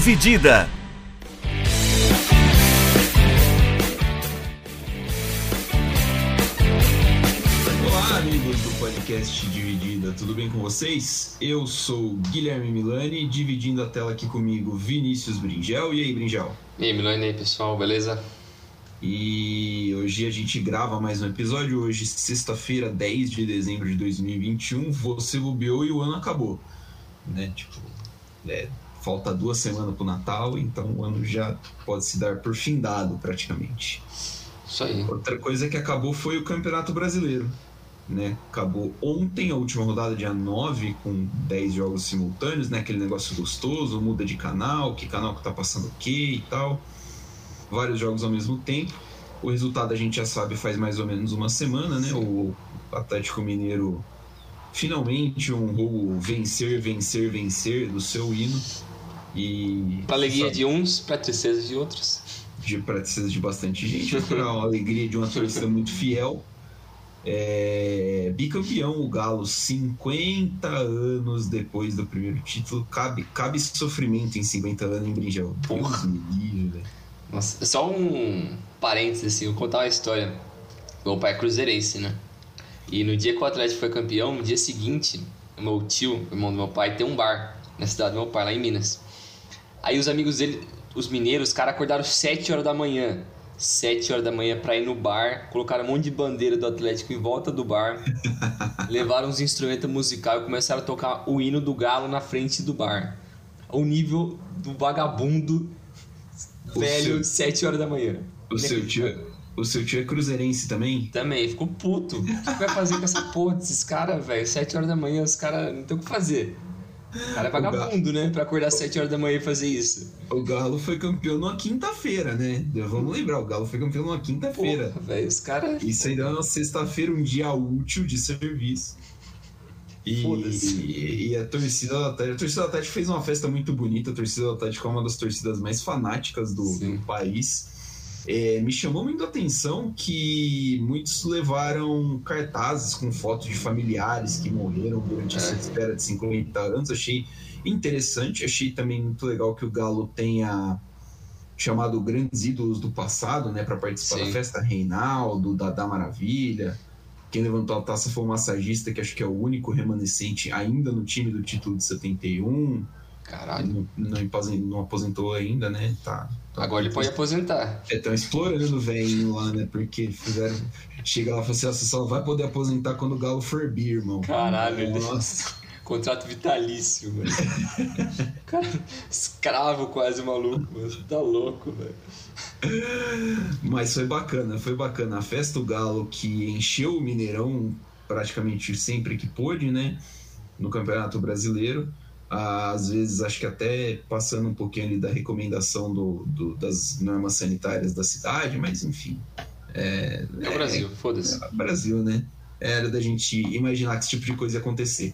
Dividida. Olá, amigos do podcast Dividida, tudo bem com vocês? Eu sou Guilherme Milani, dividindo a tela aqui comigo Vinícius Bringel. E aí, Bringel? E aí, Milani, aí, pessoal, beleza? E hoje a gente grava mais um episódio. Hoje, sexta-feira, 10 de dezembro de 2021. Você bobeou e o ano acabou. Né? Tipo, é, falta duas semanas pro Natal, então o ano já pode se dar por findado praticamente. Isso aí. Outra coisa que acabou foi o Campeonato Brasileiro. Né? Acabou ontem a última rodada, dia 9, com 10 jogos simultâneos, né? Aquele negócio gostoso, muda de canal, que canal que tá passando o quê e tal vários jogos ao mesmo tempo. O resultado a gente já sabe faz mais ou menos uma semana, né? O Atlético Mineiro finalmente honrou o vencer, vencer, vencer do seu hino. E. Pra alegria sabe, de uns, pra tristeza de outros. De, pra tristeza de bastante gente, pra alegria de uma torcida muito fiel. É, bicampeão, o Galo, 50 anos depois do primeiro título. Cabe, cabe sofrimento em 50 anos em Brinjel. Me livre, velho. Nossa, só um parênteses, assim, vou contar uma história. Meu pai é cruzeirense, né? E no dia que o Atlético foi campeão, no dia seguinte, meu tio, irmão do meu pai, tem um bar na cidade do meu pai, lá em Minas. Aí os amigos dele, os mineiros, os caras acordaram 7 horas da manhã. 7 horas da manhã pra ir no bar, colocaram um monte de bandeira do Atlético em volta do bar, levaram uns instrumentos musicais e começaram a tocar o hino do Galo na frente do bar. O nível do vagabundo velho, seu... 7 horas da manhã. O seu, tio, o seu tio é cruzeirense também? Também, ficou puto. O que, que vai fazer com essa porra desses caras, velho? 7 horas da manhã, os caras não tem o que fazer. O cara é vagabundo, né? Pra acordar 7 horas da manhã e fazer isso. O Galo foi campeão numa quinta-feira, né? Vamos lembrar, o Galo foi campeão numa quinta-feira. velho, os caras. Isso aí dá uma sexta-feira, um dia útil de serviço. E, e, e, a torcida do Atlético, a torcida do Atlético fez uma festa muito bonita. A torcida do Atlético é uma das torcidas mais fanáticas do, do país. É, me chamou muito a atenção que muitos levaram cartazes com fotos de familiares que morreram durante é. essa espera de 50 anos. Achei interessante, achei também muito legal que o Galo tenha chamado grandes ídolos do passado, né, para participar Sim. da festa Reinaldo, da Maravilha. Quem levantou a taça foi o massagista, que acho que é o único remanescente ainda no time do título de 71. Caralho. Não, não, aposentou ainda, né? Tá, tá Agora ele pode aposentar. É, estão explorando o velho lá, né? Porque fizeram. Chega lá e fala assim: você só vai poder aposentar quando o Galo for bi, irmão. Caralho, Nossa. Contrato vitalício, velho. Cara, escravo quase maluco, mano. Tá louco, velho. Mas foi bacana, foi bacana. A festa do Galo que encheu o Mineirão praticamente sempre que pôde, né? No Campeonato Brasileiro. Às vezes, acho que até passando um pouquinho ali da recomendação do, do das normas sanitárias da cidade, mas enfim. É, é o Brasil, é, foda-se. É o Brasil, né? Era da gente imaginar que esse tipo de coisa ia acontecer.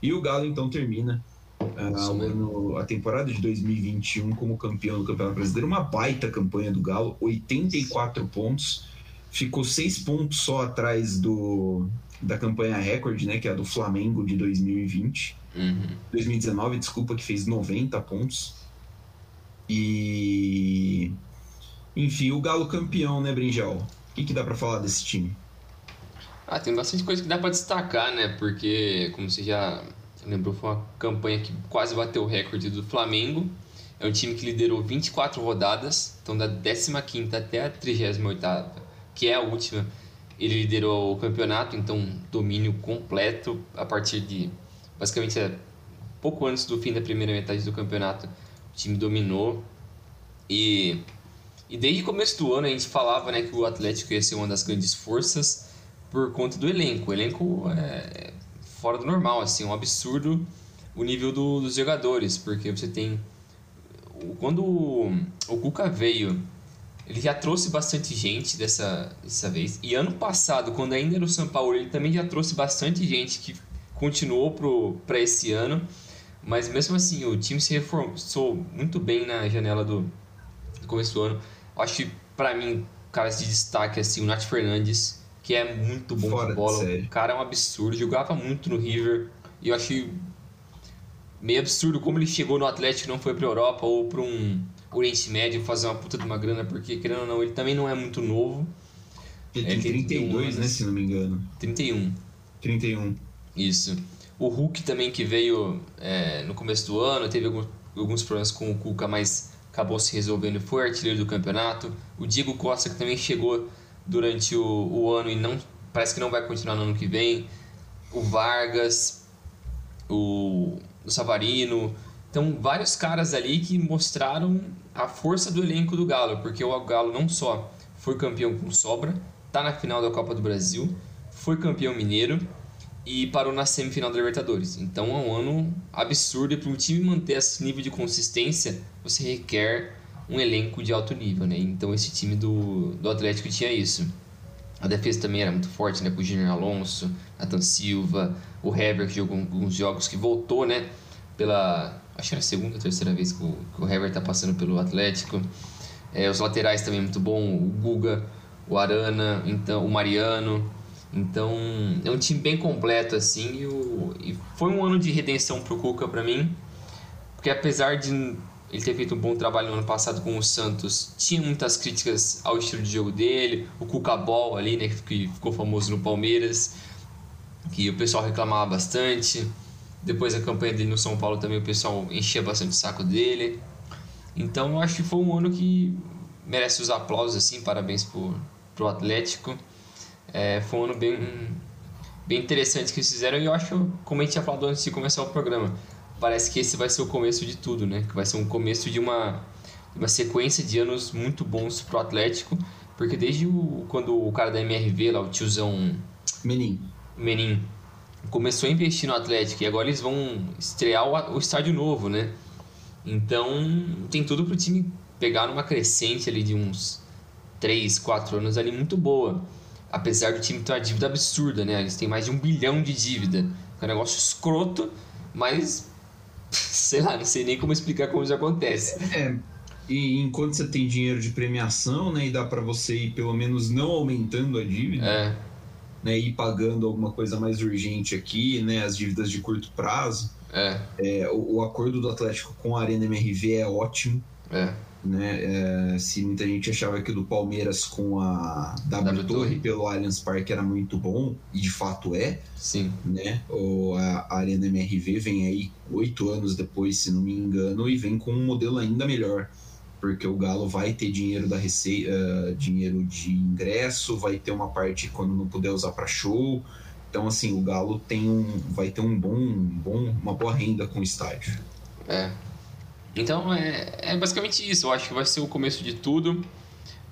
E o Galo então termina uh, a temporada de 2021 como campeão do Campeonato Brasileiro. Uma baita campanha do Galo, 84 pontos. Ficou seis pontos só atrás do, da campanha recorde, né, que é a do Flamengo de 2020. Uhum. 2019, desculpa, que fez 90 pontos. E. Enfim, o Galo campeão, né, Brinjal? O que, que dá para falar desse time? Ah, tem bastante coisa que dá para destacar, né? Porque, como você já lembrou, foi uma campanha que quase bateu o recorde do Flamengo. É um time que liderou 24 rodadas, então da 15 até a 38, que é a última, ele liderou o campeonato, então domínio completo a partir de basicamente é, pouco antes do fim da primeira metade do campeonato, o time dominou e e desde o começo do ano a gente falava né, que o Atlético ia ser uma das grandes forças por conta do elenco. O elenco é fora do normal, assim, um absurdo o nível do, dos jogadores, porque você tem. Quando o, o Cuca veio, ele já trouxe bastante gente dessa, dessa vez. E ano passado, quando ainda era o São Paulo, ele também já trouxe bastante gente que continuou para esse ano. Mas mesmo assim, o time se reforçou muito bem na janela do, do começo do ano. Acho que, para mim, caras de destaque, assim, o Nath Fernandes que é muito bom Fora de bola. De o cara é um absurdo, jogava muito no River e eu achei meio absurdo como ele chegou no Atlético e não foi pra Europa ou pra um Oriente Médio fazer uma puta de uma grana, porque querendo ou não, ele também não é muito novo. Ele tem 32, né, se não me engano. 31. 31. Isso. O Hulk também que veio é, no começo do ano, teve alguns, alguns problemas com o Cuca, mas acabou se resolvendo e foi artilheiro do campeonato. O Diego Costa que também chegou durante o, o ano e não parece que não vai continuar no ano que vem. O Vargas, o, o Savarino. Então, vários caras ali que mostraram a força do elenco do Galo, porque o Galo não só foi campeão com sobra, tá na final da Copa do Brasil, foi campeão mineiro e parou na semifinal da Libertadores. Então é um ano absurdo e para um time manter esse nível de consistência, você requer um elenco de alto nível, né? Então esse time do, do Atlético tinha isso. A defesa também era muito forte, né? Com o Junior Alonso, Nathan Silva, o Hever que jogou alguns jogos, que voltou, né? Pela, acho que era a segunda ou terceira vez que o, que o Hever tá passando pelo Atlético. É, os laterais também muito bom, o Guga, o Arana, então o Mariano. Então, é um time bem completo, assim, e, o, e foi um ano de redenção pro Cuca para mim, porque apesar de ele ter feito um bom trabalho no ano passado com o Santos, tinha muitas críticas ao estilo de jogo dele, o Cuca Ball ali, né, que ficou famoso no Palmeiras, que o pessoal reclamava bastante. Depois a campanha dele no São Paulo também o pessoal enchia bastante o saco dele. Então eu acho que foi um ano que merece os aplausos, assim, parabéns pro, pro Atlético. É, foi um ano bem, bem interessante que eles fizeram e eu acho, como a gente tinha falado antes de começar o programa, parece que esse vai ser o começo de tudo, né? Que vai ser um começo de uma, uma sequência de anos muito bons pro Atlético, porque desde o, quando o cara da MRV, lá, o tiozão... Menin. Menin começou a investir no Atlético e agora eles vão estrear o, o estádio novo, né? Então tem tudo pro time pegar numa crescente ali de uns 3, 4 anos ali muito boa apesar do time ter uma dívida absurda, né? Eles têm mais de um bilhão de dívida. É um negócio escroto, mas sei lá, não sei nem como explicar como isso acontece. É, e enquanto você tem dinheiro de premiação, né, e dá para você ir pelo menos não aumentando a dívida, é. né, ir pagando alguma coisa mais urgente aqui, né, as dívidas de curto prazo. É. É, o, o acordo do Atlético com a Arena MRV é ótimo. É. Né? É, se muita gente achava que o do Palmeiras com a W, w Torre pelo Allianz Parque era muito bom, e de fato é. Sim. Né? O, a, a Arena MRV vem aí oito anos depois, se não me engano, e vem com um modelo ainda melhor. Porque o Galo vai ter dinheiro da receita, uh, dinheiro de ingresso, vai ter uma parte quando não puder usar para show. Então, assim, o Galo tem um, vai ter um bom, um bom, uma boa renda com o estádio. É, então é, é basicamente isso. Eu acho que vai ser o começo de tudo.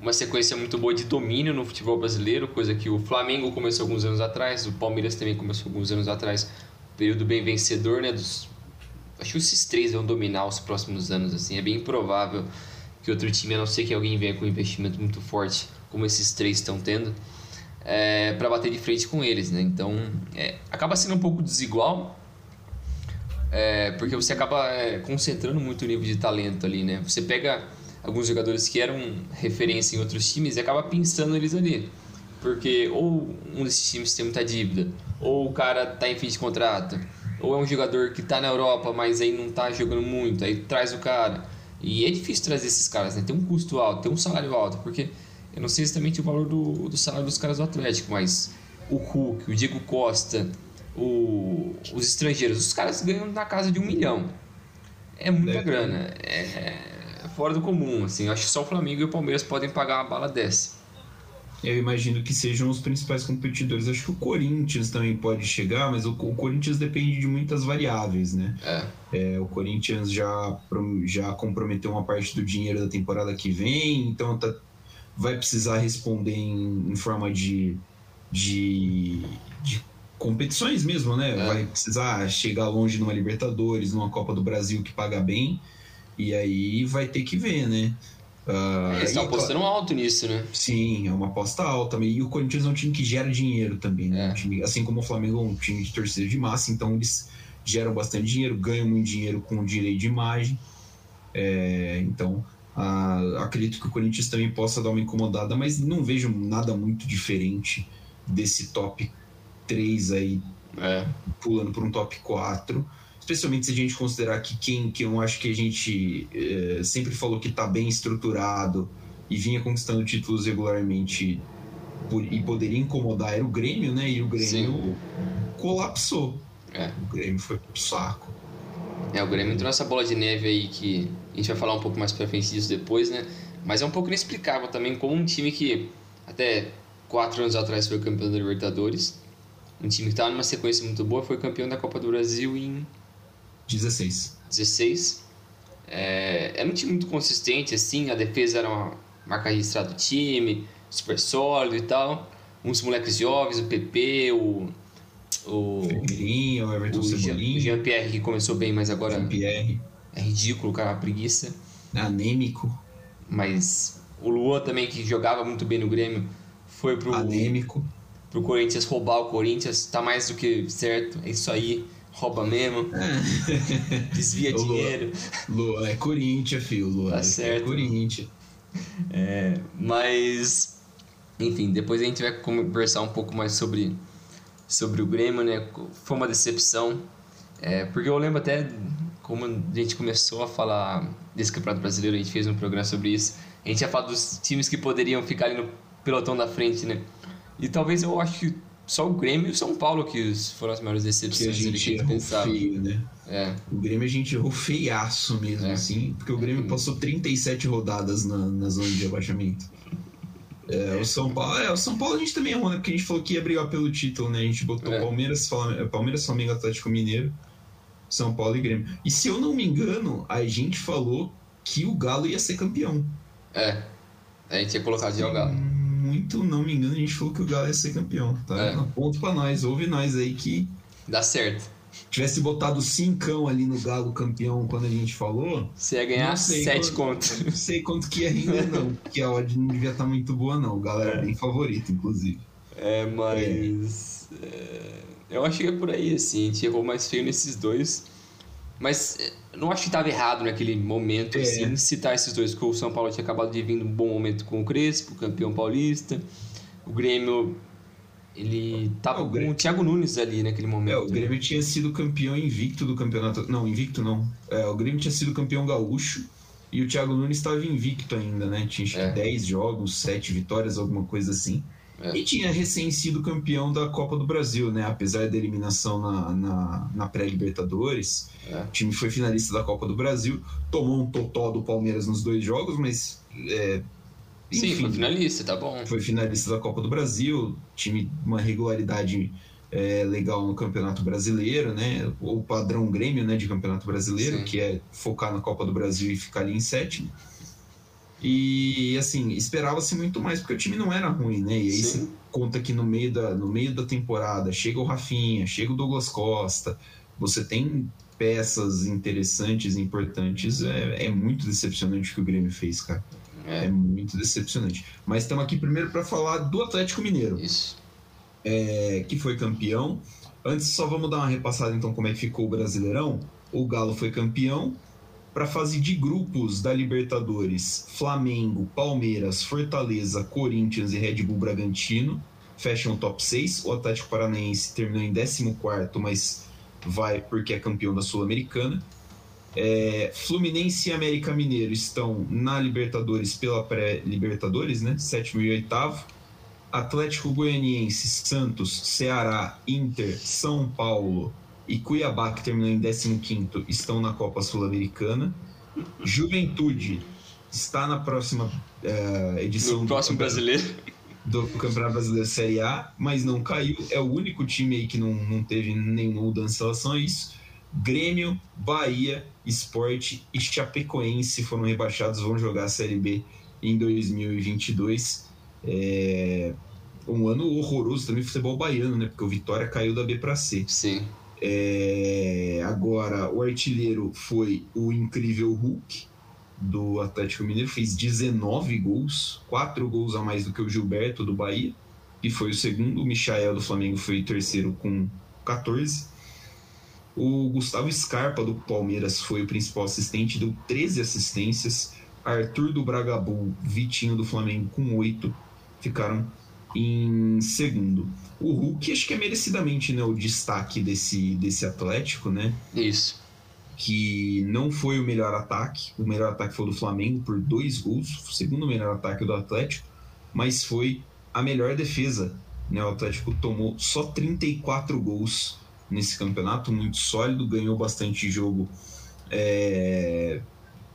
Uma sequência muito boa de domínio no futebol brasileiro, coisa que o Flamengo começou alguns anos atrás, o Palmeiras também começou alguns anos atrás. Período bem vencedor, né? Dos, acho que esses três vão dominar os próximos anos. assim É bem improvável que outro time, a não ser que alguém venha com um investimento muito forte, como esses três estão tendo, é, para bater de frente com eles. Né? Então é, acaba sendo um pouco desigual, é, porque você acaba é, concentrando muito o nível de talento ali, né? Você pega alguns jogadores que eram referência em outros times e acaba pensando eles ali. Porque ou um desses times tem muita dívida, ou o cara tá em fim de contrato, ou é um jogador que tá na Europa, mas aí não tá jogando muito, aí traz o cara. E é difícil trazer esses caras, né? Tem um custo alto, tem um salário alto, porque eu não sei exatamente o valor do, do salário dos caras do Atlético, mas o Hulk, o Diego Costa, o, os estrangeiros, os caras ganham na casa de um milhão. É muita grana. É, é, fora do comum, assim. Acho que só o Flamengo e o Palmeiras podem pagar uma bala dessa. Eu imagino que sejam os principais competidores. Acho que o Corinthians também pode chegar, mas o, o Corinthians depende de muitas variáveis, né? É. É, o Corinthians já, já comprometeu uma parte do dinheiro da temporada que vem, então tá, vai precisar responder em, em forma de, de, de competições mesmo, né? É. Vai precisar chegar longe numa Libertadores, numa Copa do Brasil que paga bem, e aí vai ter que ver, né? Uh, Eles estão apostando claro, alto nisso, né? Sim, é uma aposta alta. E o Corinthians é um time que gera dinheiro também, né? É. Um time, assim como o Flamengo é um time de torcida de massa, então eles geram bastante dinheiro, ganham muito dinheiro com o direito de imagem. É, então, acredito que o Corinthians também possa dar uma incomodada, mas não vejo nada muito diferente desse top 3 aí, é. pulando por um top 4. especialmente se a gente considerar que quem que eu acho que a gente é, sempre falou que está bem estruturado e vinha conquistando títulos regularmente por, e poderia incomodar era o Grêmio, né? E o Grêmio Sim. colapsou. É. O Grêmio foi pro saco. É, o Grêmio entrou nessa bola de neve aí que a gente vai falar um pouco mais pra frente disso depois, né? Mas é um pouco inexplicável também como um time que até quatro anos atrás foi campeão da Libertadores, um time que estava numa sequência muito boa, foi campeão da Copa do Brasil em 16. 16. É, era um time muito consistente, assim, a defesa era uma marca registrada do time, super sólido e tal. Uns moleques jovens, o PP, o. O Ferreirinho, o Everton o Cebolinha. O Jean-Pierre que começou bem, mas agora. Jean-Pierre. É ridículo, cara, preguiça. Anêmico. Mas o Luan também, que jogava muito bem no Grêmio, foi pro. Anêmico. Pro Corinthians roubar o Corinthians, tá mais do que certo, é isso aí rouba mesmo, é. desvia dinheiro. Luan é Corinthians, filho. Luan tá é certo. Corinthians. É, mas, enfim, depois a gente vai conversar um pouco mais sobre, sobre o Grêmio, né? Foi uma decepção, é, porque eu lembro até como a gente começou a falar desse Campeonato Brasileiro, a gente fez um programa sobre isso. A gente ia falar dos times que poderiam ficar ali no pelotão da frente, né? E talvez eu acho que só o Grêmio e o São Paulo que foram as maiores decepções que a gente errou feio, né? É. O Grêmio a gente errou feiaço mesmo, é. assim, porque o Grêmio passou 37 rodadas na, na zona de abaixamento. É, o São Paulo, é, o São Paulo a gente também errou, né? Porque a gente falou que ia brigar pelo título, né? A gente botou é. Palmeiras, Palmeiras, Flamengo, Atlético Mineiro, São Paulo e Grêmio. E se eu não me engano, a gente falou que o Galo ia ser campeão. É. A gente ia colocar de o Galo muito, não me engano, a gente falou que o Galo ia ser campeão, tá? É. Ponto pra nós, ouve nós aí que. Dá certo. Tivesse botado cincão ali no Galo campeão quando a gente falou. Você ia ganhar sete contos. Não sei quanto que ia render, não, porque a odd não devia estar tá muito boa, não. O Galo era é. bem favorito, inclusive. É, mas. É. eu acho que é por aí, assim. A gente errou mais feio nesses dois. Mas é, não acho que estava errado naquele momento, é. assim, citar esses dois, porque o São Paulo tinha acabado de vir num bom momento com o Crespo, campeão paulista. O Grêmio, ele tava é, com o Thiago Nunes ali naquele momento. É, o Grêmio tinha sido campeão invicto do campeonato. Não, invicto não. É, o Grêmio tinha sido campeão gaúcho e o Thiago Nunes estava invicto ainda, né? Tinha acho é. 10 jogos, 7 vitórias, alguma coisa assim. É. E tinha recém sido campeão da Copa do Brasil, né? Apesar da eliminação na, na, na pré-Libertadores. É. O time foi finalista da Copa do Brasil, tomou um totó do Palmeiras nos dois jogos, mas. É, enfim, Sim, foi finalista, tá bom. Foi finalista da Copa do Brasil, time uma regularidade é, legal no Campeonato Brasileiro, né? O padrão Grêmio, né, de Campeonato Brasileiro, Sim. que é focar na Copa do Brasil e ficar ali em sétimo. E assim, esperava-se muito mais, porque o time não era ruim, né? E aí Sim. você conta que no meio, da, no meio da temporada chega o Rafinha, chega o Douglas Costa, você tem peças interessantes, importantes, é, é muito decepcionante o que o Grêmio fez, cara. É, é muito decepcionante. Mas estamos aqui primeiro para falar do Atlético Mineiro. Isso. É, que foi campeão. Antes, só vamos dar uma repassada então como é que ficou o Brasileirão. O Galo foi campeão, para a fase de grupos da Libertadores, Flamengo, Palmeiras, Fortaleza, Corinthians e Red Bull Bragantino fecham o top 6. O Atlético Paranaense terminou em 14, mas vai porque é campeão da Sul-Americana. É, Fluminense e América Mineiro estão na Libertadores pela pré-Libertadores, né? Sétimo e oitavo. Atlético Goianiense, Santos, Ceará, Inter, São Paulo, e Cuiabá, que terminou em 15, estão na Copa Sul-Americana. Juventude está na próxima uh, edição no do próximo brasileiro do Campeonato Brasileiro Série A, mas não caiu. É o único time aí que não, não teve nenhuma mudança em relação a isso. Grêmio, Bahia, Esporte e Chapecoense foram rebaixados, vão jogar a Série B em 2022. É um ano horroroso também futebol baiano, né? Porque o Vitória caiu da B para C. Sim. É, agora, o artilheiro foi o incrível Hulk do Atlético Mineiro, fez 19 gols, 4 gols a mais do que o Gilberto do Bahia, e foi o segundo. O Michael do Flamengo foi o terceiro com 14. O Gustavo Scarpa do Palmeiras foi o principal assistente, deu 13 assistências. Arthur do Bragabu, Vitinho do Flamengo com 8, ficaram em segundo. O Hulk acho que é merecidamente né, o destaque desse, desse Atlético, né? Isso. Que não foi o melhor ataque. O melhor ataque foi do Flamengo por dois gols. O segundo melhor ataque do Atlético. Mas foi a melhor defesa. Né? O Atlético tomou só 34 gols nesse campeonato, muito sólido, ganhou bastante jogo. É,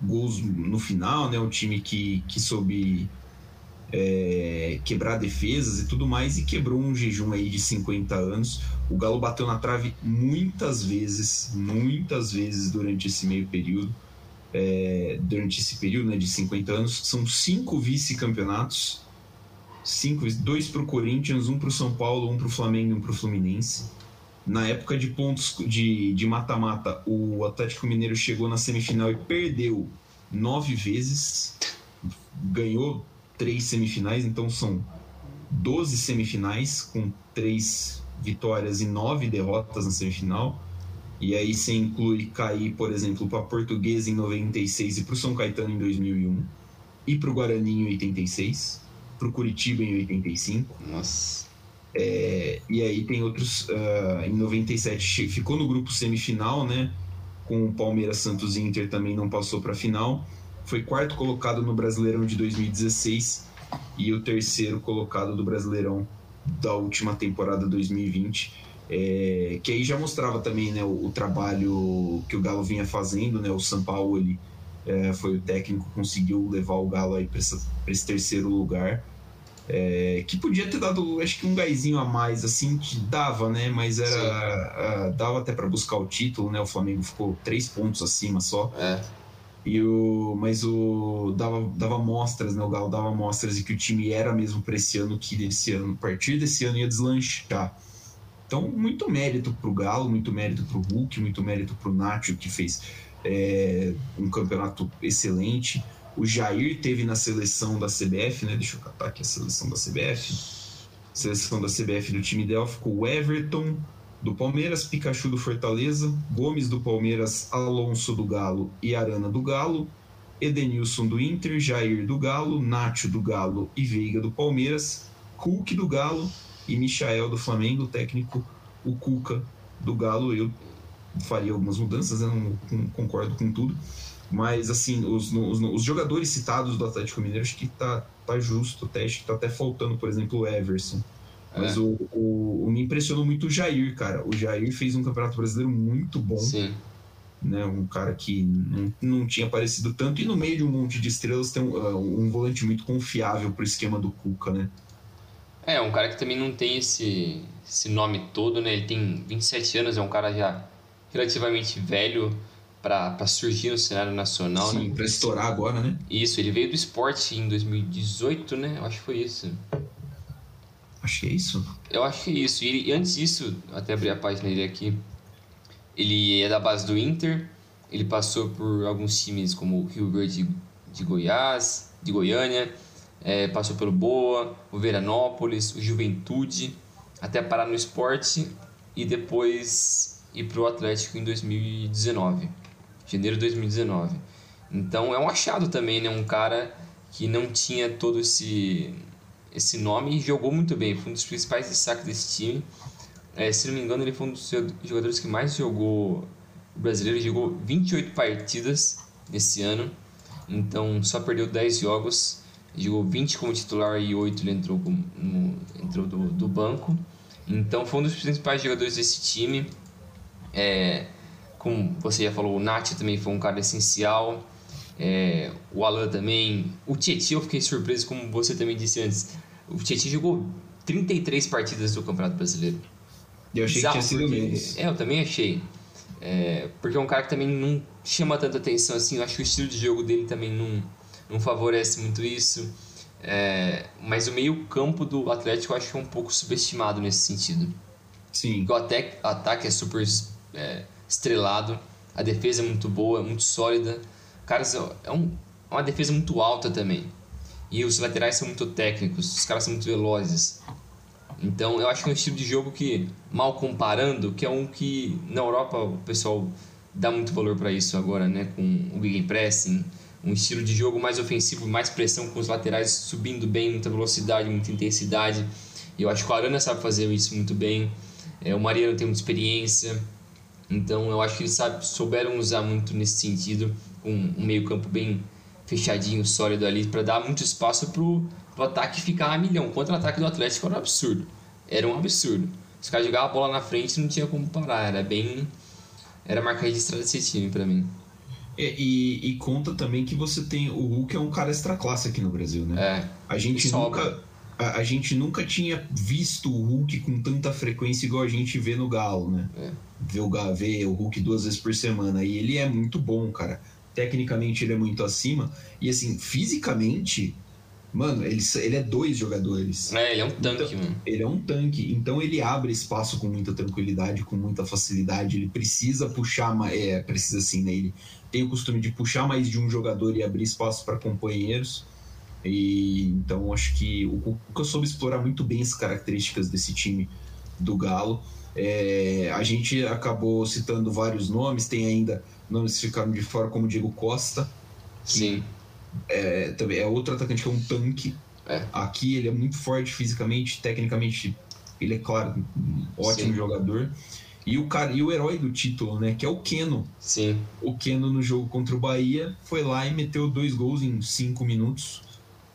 gols no final, né? Um time que, que soube é, quebrar defesas e tudo mais, e quebrou um jejum aí de 50 anos. O Galo bateu na trave muitas vezes, muitas vezes durante esse meio período, é, durante esse período né, de 50 anos. São cinco vice-campeonatos, cinco, dois para o Corinthians, um para o São Paulo, um para o Flamengo e um para o Fluminense. Na época de pontos de mata-mata, o Atlético Mineiro chegou na semifinal e perdeu nove vezes, ganhou três semifinais, então são 12 semifinais, com três vitórias e nove derrotas na semifinal. E aí você inclui cair, por exemplo, para a Portuguesa em 96 e para o São Caetano em 2001, e para o Guarani em 86, para o Curitiba em 85. Nossa. É, e aí tem outros. Uh, em 97 ficou no grupo semifinal, né? Com o Palmeiras, Santos e Inter também não passou para a final foi quarto colocado no Brasileirão de 2016 e o terceiro colocado do Brasileirão da última temporada 2020. É, que aí já mostrava também né, o, o, trabalho que o Galo vinha fazendo, né, o São Paulo ele, é, foi o técnico conseguiu levar o Galo aí para esse terceiro lugar, é, que podia ter dado acho que um gásinho a mais, assim, que dava, né, mas era dava até para buscar o título, né, o Flamengo ficou três pontos acima só. E o, mas o dava, dava mostras, né? O Galo dava mostras de que o time era mesmo para esse ano, que desse ano, a partir desse ano ia deslanchar. Então, muito mérito pro Galo, muito mérito pro Hulk, muito mérito pro Nacho, que fez é, um campeonato excelente. O Jair teve na seleção da CBF, né? Deixa eu catar aqui a seleção da CBF. Seleção da CBF do time dela ficou o Everton, do Palmeiras, Pikachu do Fortaleza, Gomes do Palmeiras, Alonso do Galo e Arana do Galo, Edenilson do Inter, Jair do Galo, Nacho do Galo e Veiga do Palmeiras, Hulk do Galo e Michael do Flamengo, técnico o Cuca do Galo. Eu faria algumas mudanças, eu não, concordo com tudo, mas assim, os, os, os, jogadores citados do Atlético Mineiro acho que tá, tá justo, até, acho que tá até faltando, por exemplo, o Everson. Mas é. o, o, o, me impressionou muito o Jair, cara. O Jair fez um campeonato brasileiro muito bom. Sim. Né, um cara que não, não tinha aparecido tanto. E no meio de um monte de estrelas tem um, uh, um volante muito confiável pro esquema do Cuca, né? É, um cara que também não tem esse, esse nome todo, né? Ele tem 27 anos, é um cara já relativamente velho para surgir no cenário nacional, Sim, né? para estourar agora, né? Isso, ele veio do esporte em 2018, né? Eu acho que foi isso. Acho que é isso. Eu acho que é isso. E ele, antes disso, até abrir a página dele aqui, ele é da base do Inter, ele passou por alguns times como o Rio Verde de Goiás, de Goiânia, é, passou pelo Boa, o Veranópolis, o Juventude, até parar no esporte e depois ir para o Atlético em 2019, janeiro de 2019. Então é um achado também, né? Um cara que não tinha todo esse esse nome e jogou muito bem. Foi um dos principais destaques desse time. É, se não me engano, ele foi um dos jogadores que mais jogou o brasileiro. Jogou 28 partidas esse ano, então só perdeu 10 jogos. Jogou 20 como titular e 8 ele entrou, no, entrou do, do banco. Então foi um dos principais jogadores desse time. É, como você já falou, o Nath também foi um cara essencial. É, o Alan também. O Tietchan eu fiquei surpreso, como você também disse antes. O Tietchan jogou 33 partidas do Campeonato Brasileiro. Eu achei Exato, que tinha sido menos. É, eu também achei. É, porque é um cara que também não chama tanta atenção assim. Eu acho que o estilo de jogo dele também não, não favorece muito isso. É, mas o meio-campo do Atlético eu acho que é um pouco subestimado nesse sentido. Sim. O ataque, ataque é super é, estrelado, a defesa é muito boa, é muito sólida. Caras, é, um, é uma defesa muito alta também. E os laterais são muito técnicos, os caras são muito velozes. Então eu acho que é um estilo de jogo que, mal comparando, que é um que na Europa o pessoal dá muito valor para isso agora, né? Com o gegenpressing, um estilo de jogo mais ofensivo, mais pressão com os laterais subindo bem, muita velocidade, muita intensidade. E eu acho que o Arana sabe fazer isso muito bem. É, o Mariano tem muita experiência. Então eu acho que eles sabe, souberam usar muito nesse sentido. Um, um meio-campo bem fechadinho, sólido ali, para dar muito espaço pro, pro ataque ficar a milhão. O ataque do Atlético era um absurdo. Era um absurdo. Os caras jogavam a bola na frente não tinha como parar. Era bem. Era marca registrada desse time para mim. É, e, e, conta também que você tem. O Hulk é um cara extra classe aqui no Brasil, né? É. A gente nunca. A, a, gente nunca tinha visto o Hulk com tanta frequência igual a gente vê no Galo, né? É. Ver, o, ver o Hulk duas vezes por semana. E ele é muito bom, cara. Tecnicamente ele é muito acima. E assim, fisicamente, Mano, ele, ele é dois jogadores. É, ele é um tanque, então, mano. Ele é um tanque. Então ele abre espaço com muita tranquilidade, com muita facilidade. Ele precisa puxar mais. É, precisa assim, né? Ele tem o costume de puxar mais de um jogador e abrir espaço para companheiros. E então acho que o Cuca soube explorar muito bem as características desse time do Galo. É, a gente acabou citando vários nomes, tem ainda nomes ficaram de fora, como Diego Costa. Sim é, também é outro atacante que é um tanque. É. Aqui ele é muito forte fisicamente, tecnicamente ele é claro um ótimo Sim. jogador. E o cara, e o herói do título, né, que é o Keno. Sim. O Keno no jogo contra o Bahia foi lá e meteu dois gols em cinco minutos.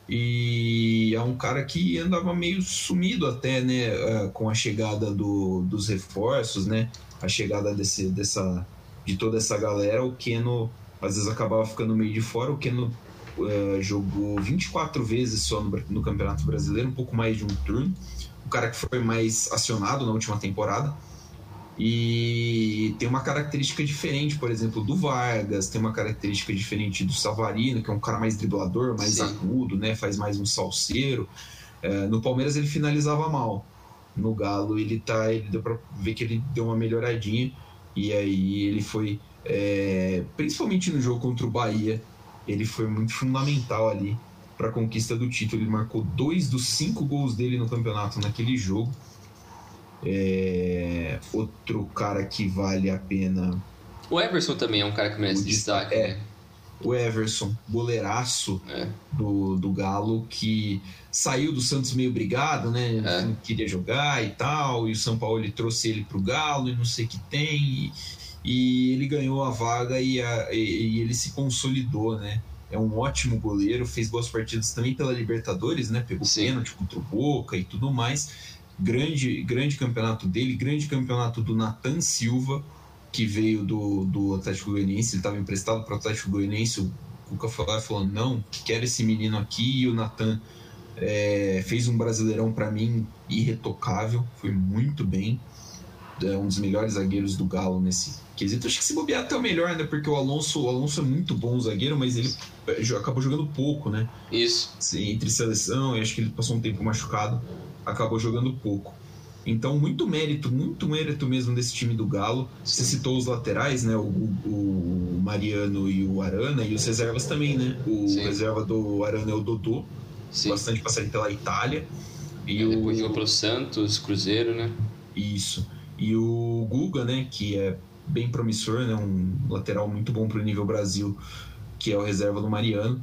E é um cara que andava meio sumido até, né, é, com a chegada do, dos reforços, né, a chegada desse, dessa, de toda essa galera. O Keno às vezes acabava ficando meio de fora. O Keno uh, jogou 24 vezes só no, no, Campeonato Brasileiro, um pouco mais de um turno. O cara que foi mais acionado na última temporada. E tem uma característica diferente, por exemplo, do Vargas, tem uma característica diferente do Savarino, que é um cara mais driblador, mais Sim. agudo, né? faz mais um salseiro. Uh, no Palmeiras ele finalizava mal. No Galo ele tá. Ele deu pra ver que ele deu uma melhoradinha. E aí ele foi. É, principalmente no jogo contra o Bahia, ele foi muito fundamental ali para a conquista do título. Ele marcou dois dos cinco gols dele no campeonato naquele jogo. É... Outro cara que vale a pena. O Everson também é um cara que merece destaque. É, né? O Everson, goleiraço é. do, do Galo, que saiu do Santos meio brigado, né? É. Não queria jogar e tal. E o São Paulo ele trouxe ele para o Galo e não sei o que tem. E e ele ganhou a vaga e, a, e, ele se consolidou, né? É um ótimo goleiro, fez boas partidas também pela Libertadores, né? Pegou Sim. pênalti contra o Boca e tudo mais. Grande, grande campeonato dele, grande campeonato do Nathan Silva, que veio do, do Atlético Goianiense, ele estava emprestado para o Atlético Goianiense. O Cuca falou, falou: não, quero esse menino aqui. E o Nathan é, fez um brasileirão para mim irretocável, foi muito bem. É um dos melhores zagueiros do Galo nesse, quesito. Acho que se bobear até o melhor, né? Porque o Alonso, o Alonso é muito bom zagueiro, mas ele eh, acabou jogando pouco, né? Isso. Entre seleção, e acho que ele passou um tempo machucado, acabou jogando pouco. Então, muito mérito, muito mérito mesmo desse time do Galo. Você citou os laterais, né? O, o, Mariano e o Arana, e os reservas também, né? O Sim. reserva do Arana é o Dodô, Sim. bastante passagem pela Itália. E, o... depois jogou pelo Santos, Cruzeiro, né? Isso. E o Guga, né? Que é bem promissor, né? Um lateral muito bom para o nível Brasil, que é o reserva do Mariano.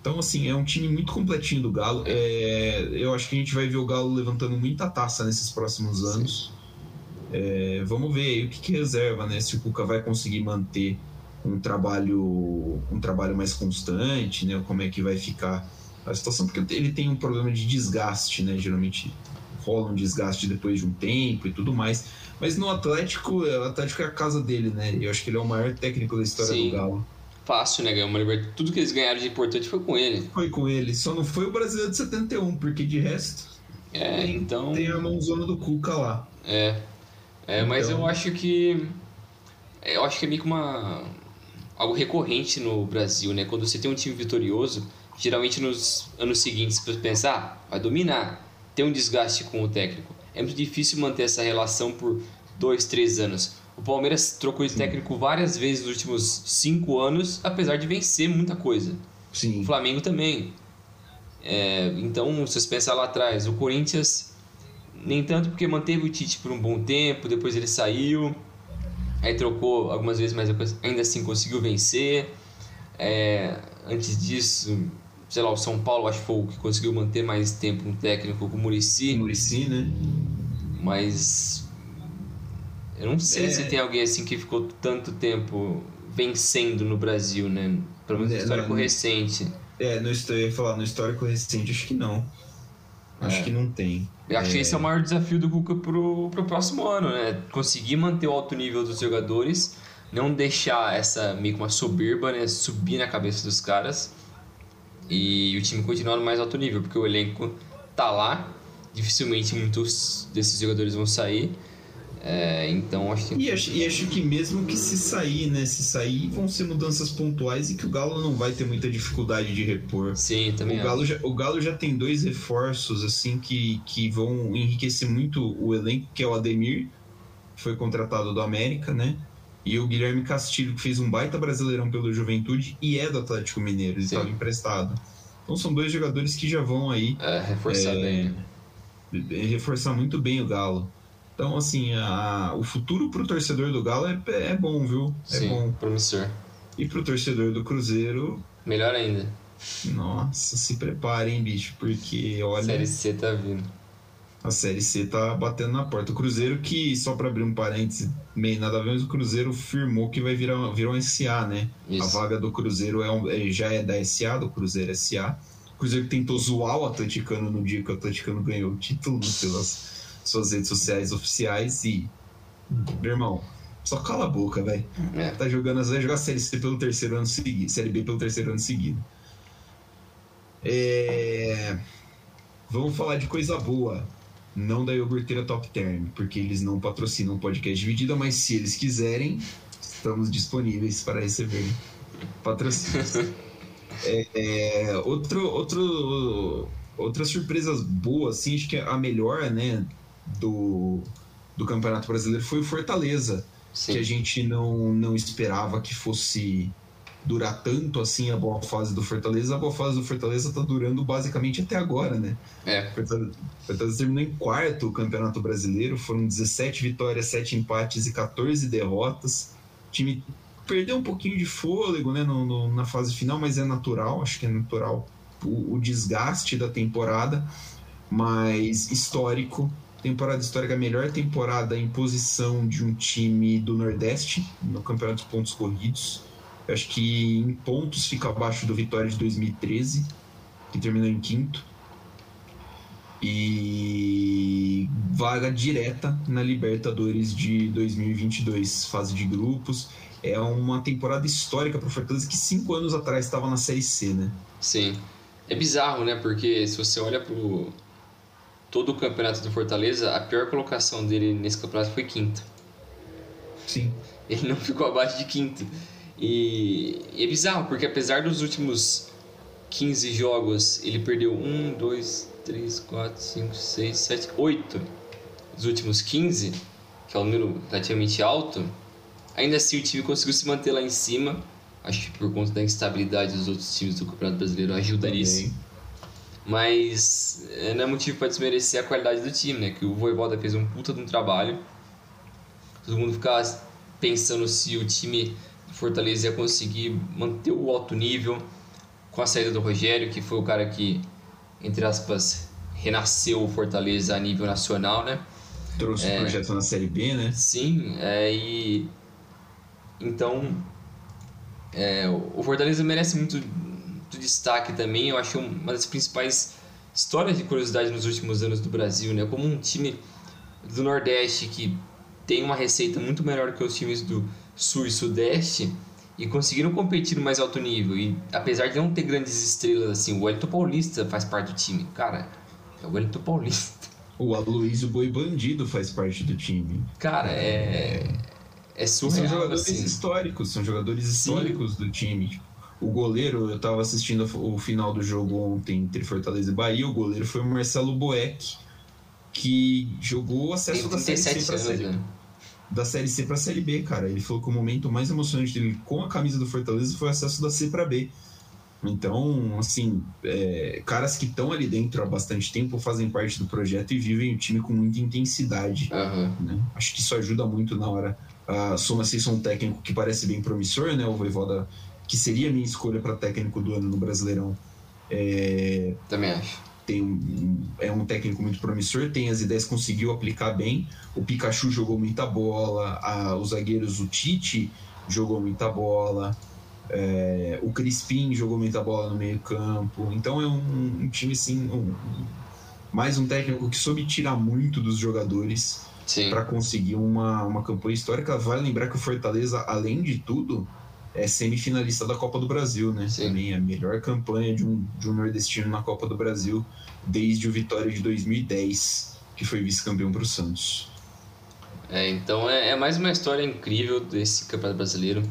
Então, assim, é um time muito completinho do Galo. É, eu acho que a gente vai ver o Galo levantando muita taça nesses próximos anos. É, vamos ver aí o que, que reserva, né? Se o Cuca vai conseguir manter um trabalho, um trabalho mais constante, né? Como é que vai ficar a situação, porque ele tem um problema de desgaste, né? Geralmente rola um desgaste depois de um tempo e tudo mais. Mas no Atlético, o Atlético é a casa dele, né? Eu acho que ele é o maior técnico da história Sim. do Galo. Fácil, né? Ganhar uma Libertadores. Tudo que eles ganharam de importante foi com ele. Foi com ele. Só não foi o brasileiro de 71, porque de resto. É, então. Tem a mãozona do Cuca lá. É. É, então... mas eu acho que. Eu acho que é meio que uma. algo recorrente no Brasil, né? Quando você tem um time vitorioso, geralmente nos anos seguintes você pensa, ah, vai dominar. Tem um desgaste com o técnico é muito difícil manter essa relação por dois, três anos. O Palmeiras trocou de técnico várias vezes nos últimos cinco anos, apesar de vencer muita coisa. Sim. O Flamengo também. É, então, se você pensar lá atrás, o Corinthians, nem tanto porque manteve o Tite por um bom tempo, depois ele saiu, aí trocou algumas vezes, mas ainda assim conseguiu vencer. É, antes disso, sei lá, o São Paulo acho que foi o que conseguiu manter mais tempo um técnico com o Murici. Murici, né? Mas eu não sei é. se tem alguém assim que ficou tanto tempo vencendo no Brasil, né? Pelo menos no é, histórico não, recente. É, no, eu ia falar, no histórico recente acho que não. Acho é. que não tem. Eu acho que esse é o maior desafio do Cuca pro, pro próximo ano, né? Conseguir manter o alto nível dos jogadores, não deixar essa meio que uma soberba, né? Subir na cabeça dos caras e o time continuar no mais alto nível, porque o elenco tá lá, dificilmente muitos desses jogadores vão sair. É, então acho que. E acho, e acho que mesmo que se sair, né? Se sair, vão ser mudanças pontuais e que o Galo não vai ter muita dificuldade de repor. Sim, também. O Galo, já, o Galo já tem dois reforços, assim, que, que vão enriquecer muito o elenco, que é o Ademir, que foi contratado do América, né? E o Guilherme Castilho, que fez um baita brasileirão pelo Juventude e é do Atlético Mineiro, ele estava emprestado. Então são dois jogadores que já vão aí. É, reforçar é, bem. Reforçar muito bem o Galo. Então, assim, a, o futuro pro torcedor do Galo é, é bom, viu? É Sim, bom. promissor. E pro torcedor do Cruzeiro. Melhor ainda. Nossa, se preparem, bicho, porque olha. A Série C tá vindo. A Série C tá batendo na porta. O Cruzeiro, que, só para abrir um parêntese, meio nada a ver, mas o Cruzeiro firmou que vai virar, virar um SA, né? Isso. A vaga do Cruzeiro é, um, é já é da SA, do Cruzeiro SA. O Cruzeiro tentou zoar o Atleticano no dia que o Atleticano ganhou o título pelas suas redes sociais oficiais e. Meu irmão, só cala a boca, velho. É. Tá jogando, vai jogar Série C pelo terceiro ano seguido. Série B pelo terceiro ano seguido. É... Vamos falar de coisa boa. Não da iogurteira Top Term, porque eles não patrocinam o podcast dividida, mas se eles quiserem, estamos disponíveis para receber patrocínios. é, é, outro, outro, outras surpresas boas, assim, acho que a melhor, né, do, do Campeonato Brasileiro foi o Fortaleza, Sim. que a gente não, não esperava que fosse durar tanto assim a boa fase do Fortaleza. A boa fase do Fortaleza está durando basicamente até agora, né? É. Fortaleza, Fortaleza terminou em quarto o Campeonato Brasileiro, foram 17 vitórias, 7 empates e 14 derrotas. O time perdeu um pouquinho de fôlego né, no, no, na fase final, mas é natural, acho que é natural o, o desgaste da temporada, mas histórico temporada histórica, a melhor temporada em posição de um time do Nordeste no Campeonato de Pontos Corridos. Eu acho que em pontos fica abaixo do Vitória de 2013, que terminou em quinto. E vaga direta na Libertadores de 2022, fase de grupos. É uma temporada histórica para o Fortaleza que cinco anos atrás estava na Série C, né? Sim. É bizarro, né? Porque se você olha pro todo o campeonato do Fortaleza, a pior colocação dele nesse campeonato foi quinto. Sim. Ele não ficou abaixo de quinto. E, e é bizarro, porque apesar dos últimos 15 jogos, ele perdeu 1, 2, 3, 4, 5, 6, 7, 8 dos últimos 15, que é um número relativamente alto. Ainda assim, o time conseguiu se manter lá em cima. Acho que por conta da instabilidade dos outros times do Campeonato Brasileiro ajuda nisso. Mas é, não é motivo para desmerecer a qualidade do time, né? Que o Voivoda fez um puta de um trabalho. Todo mundo ficava pensando se o time do Fortaleza ia conseguir manter o alto nível com a saída do Rogério, que foi o cara que, entre aspas, renasceu o Fortaleza a nível nacional, né? Trouxe é, o projeto na Série B, né? Sim, é, e então é, o Fortaleza merece muito do destaque também, eu acho uma das principais histórias de curiosidade nos últimos anos do Brasil, né? Como um time do Nordeste que tem uma receita muito melhor que os times do Sul e Sudeste e conseguiram competir no mais alto nível. E apesar de não ter grandes estrelas assim, o Wellington Paulista faz parte do time. Cara, é o Wellington Paulista. O Aloysio Boi Bandido faz parte do time. Cara, é. É surreal. são jogadores assim. históricos, são jogadores históricos Sim. do time. O goleiro, eu estava assistindo o final do jogo ontem entre Fortaleza e Bahia, o goleiro foi o Marcelo Boeck, que jogou acesso da Série C para Série né? da Série C para Série B, cara. Ele falou que o momento mais emocionante dele com a camisa do Fortaleza foi o acesso da C para B. Então, assim, é, caras que estão ali dentro há bastante tempo fazem parte do projeto e vivem o time com muita intensidade. Uhum. Né? Acho que isso ajuda muito na hora. A Soma Seis um técnico que parece bem promissor, né? O Voivoda que seria a minha escolha para técnico do ano no Brasileirão, É, Também acho. Tem um, é um técnico muito promissor, tem as ideias, conseguiu aplicar bem. O Pikachu jogou muita bola, a, os zagueiros, o Tite jogou muita bola. É, o Crispim jogou muita bola no meio campo. Então é um, um time assim, um, mais um técnico que soube tirar muito dos jogadores para conseguir uma, uma campanha histórica. Vale lembrar que o Fortaleza, além de tudo, é semifinalista da Copa do Brasil, né? Sim. Também a melhor campanha de um, de um nordestino na Copa do Brasil desde o Vitória de 2010, que foi vice-campeão para o Santos. É, então é, é, mais uma história incrível desse Campeonato Brasileiro,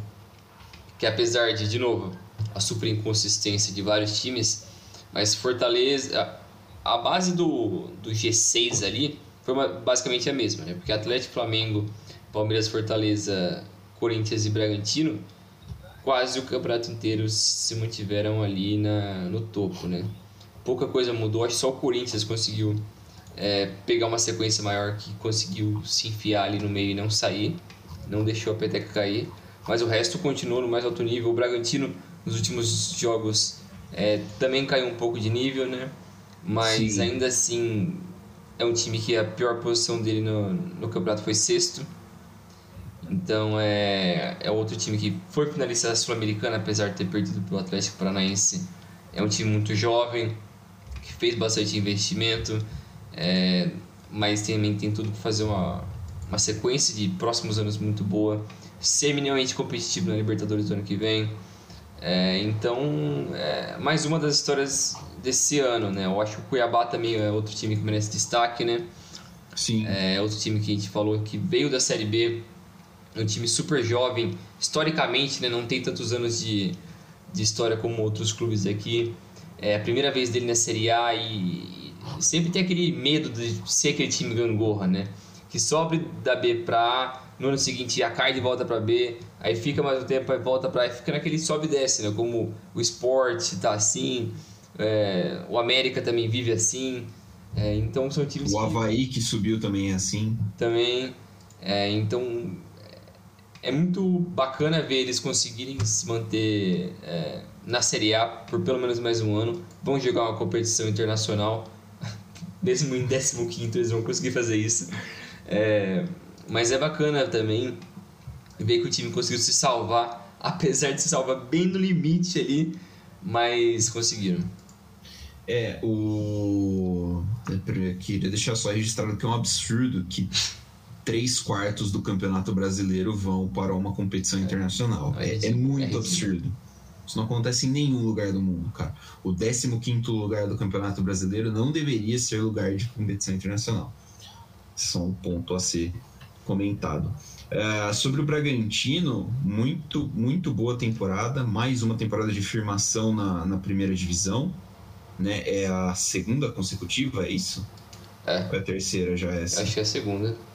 que apesar de, de novo, a super inconsistência de vários times, mas Fortaleza, a, a base do, do G6 ali foi uma, basicamente a mesma, né? Porque Atlético, Flamengo, Palmeiras, Fortaleza, Corinthians e Bragantino quase o campeonato inteiro se mantiveram ali na, no topo, né? Pouca coisa mudou, acho que só o Corinthians conseguiu é, pegar uma sequência maior que conseguiu se enfiar ali no meio e não sair, não deixou a peteca cair, mas o resto continuou no mais alto nível. O Bragantino, nos últimos jogos, é, também caiu um pouco de nível, né? Mas Sim. ainda assim é um time que a pior posição dele no, no campeonato foi sexto então é, é outro time que foi finalista da Sul-Americana, apesar de ter perdido para o Atlético Paranaense. É um time muito jovem, que fez bastante investimento, é, mas também tem tudo para fazer uma, uma sequência de próximos anos muito boa, ser minimamente competitivo na Libertadores do ano que vem. É, então, é mais uma das histórias desse ano, né? Eu acho que o Cuiabá também é outro time que merece destaque, né? Sim. É outro time que a gente falou que veio da Série B, um time super jovem, historicamente, né, não tem tantos anos de, de história como outros clubes aqui. É a primeira vez dele na Série A e, e sempre tem aquele medo de ser aquele time gangorra, né? Que sobe da B para A, no ano seguinte a cai de volta para B, aí fica mais um tempo, aí volta para A, fica naquele sobe e desce, né? Como o Sport tá assim, é, o América também vive assim. É, então são times. O Havaí que, que subiu também é assim. Também. É, então é muito bacana ver eles conseguirem se manter é, na Série A por pelo menos mais um ano. Vão jogar uma competição internacional, mesmo em 15 eles vão conseguir fazer isso. É, mas é bacana também ver que o time conseguiu se salvar, apesar de se salvar bem no limite ali, mas conseguiram. É, o. Eu queria deixar só registrado que é um absurdo que três quartos do Campeonato Brasileiro vão para uma competição é. internacional. É, é, é muito absurdo. Isso não acontece em nenhum lugar do mundo, cara. O 15 lugar do Campeonato Brasileiro não deveria ser lugar de competição internacional. Só um ponto a ser comentado. É, sobre o Bragantino, muito, muito boa temporada. Mais uma temporada de firmação na, na primeira divisão. Né? É a segunda consecutiva, é isso? É. Ou é a terceira já essa? Acho que é a segunda.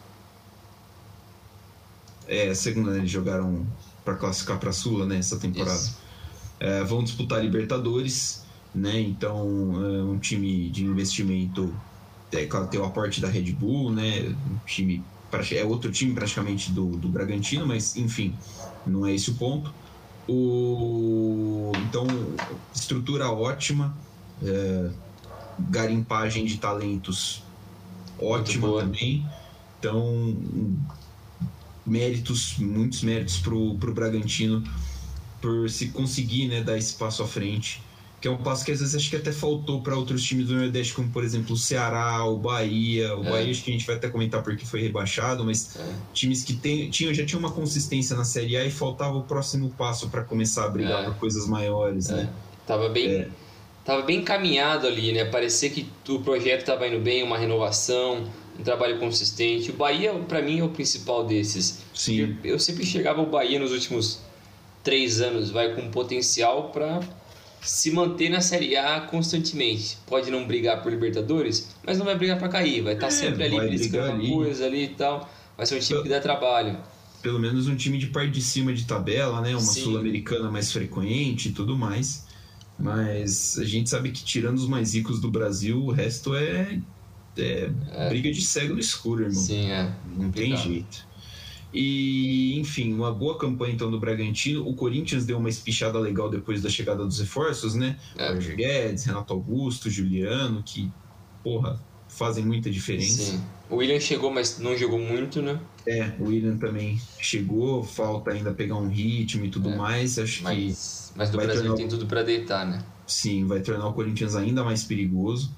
É, segunda, né? Eles jogaram para classificar para a Sula, né? Essa temporada. É, vão disputar Libertadores, né? Então, é um time de investimento. É, claro, tem o aporte da Red Bull, né? Um time. É outro time praticamente do, do Bragantino, mas enfim, não é esse o ponto. O, então, estrutura ótima, é, garimpagem de talentos ótima também. Então, méritos, muitos méritos pro, pro Bragantino por se conseguir né, dar esse passo à frente. Que é um passo que às vezes acho que até faltou para outros times do Nordeste, como por exemplo o Ceará, o Bahia. O é. Bahia acho que a gente vai até comentar porque foi rebaixado, mas é. times que tem, tinham, já tinham uma consistência na Série A e faltava o próximo passo para começar a brigar é. por coisas maiores. Né? É. Tava bem. É. Tava bem encaminhado ali, né? Parecia que o projeto estava indo bem, uma renovação um trabalho consistente. O Bahia, para mim, é o principal desses. Sim. Eu sempre chegava ao Bahia nos últimos três anos, vai com potencial para se manter na Série A constantemente. Pode não brigar por Libertadores, mas não vai brigar para cair. Vai estar tá é, sempre ali briscando coisa ali e tal. Vai ser um time que dá trabalho. Pelo menos um time de parte de cima de tabela, né? Uma sul-americana mais frequente e tudo mais. Mas a gente sabe que tirando os mais ricos do Brasil, o resto é é, é, briga de cego no escuro, irmão. Sim, é. Não tem jeito. E, enfim, uma boa campanha então do Bragantino. O Corinthians deu uma espichada legal depois da chegada dos reforços, né? É. Guedes, Renato Augusto, Juliano, que, porra, fazem muita diferença. Sim. O William chegou, mas não jogou muito, né? É, o William também chegou, falta ainda pegar um ritmo e tudo é. mais. Acho mas, que. Mas do Brasil tornar... tem tudo para deitar, né? Sim, vai tornar o Corinthians ainda mais perigoso.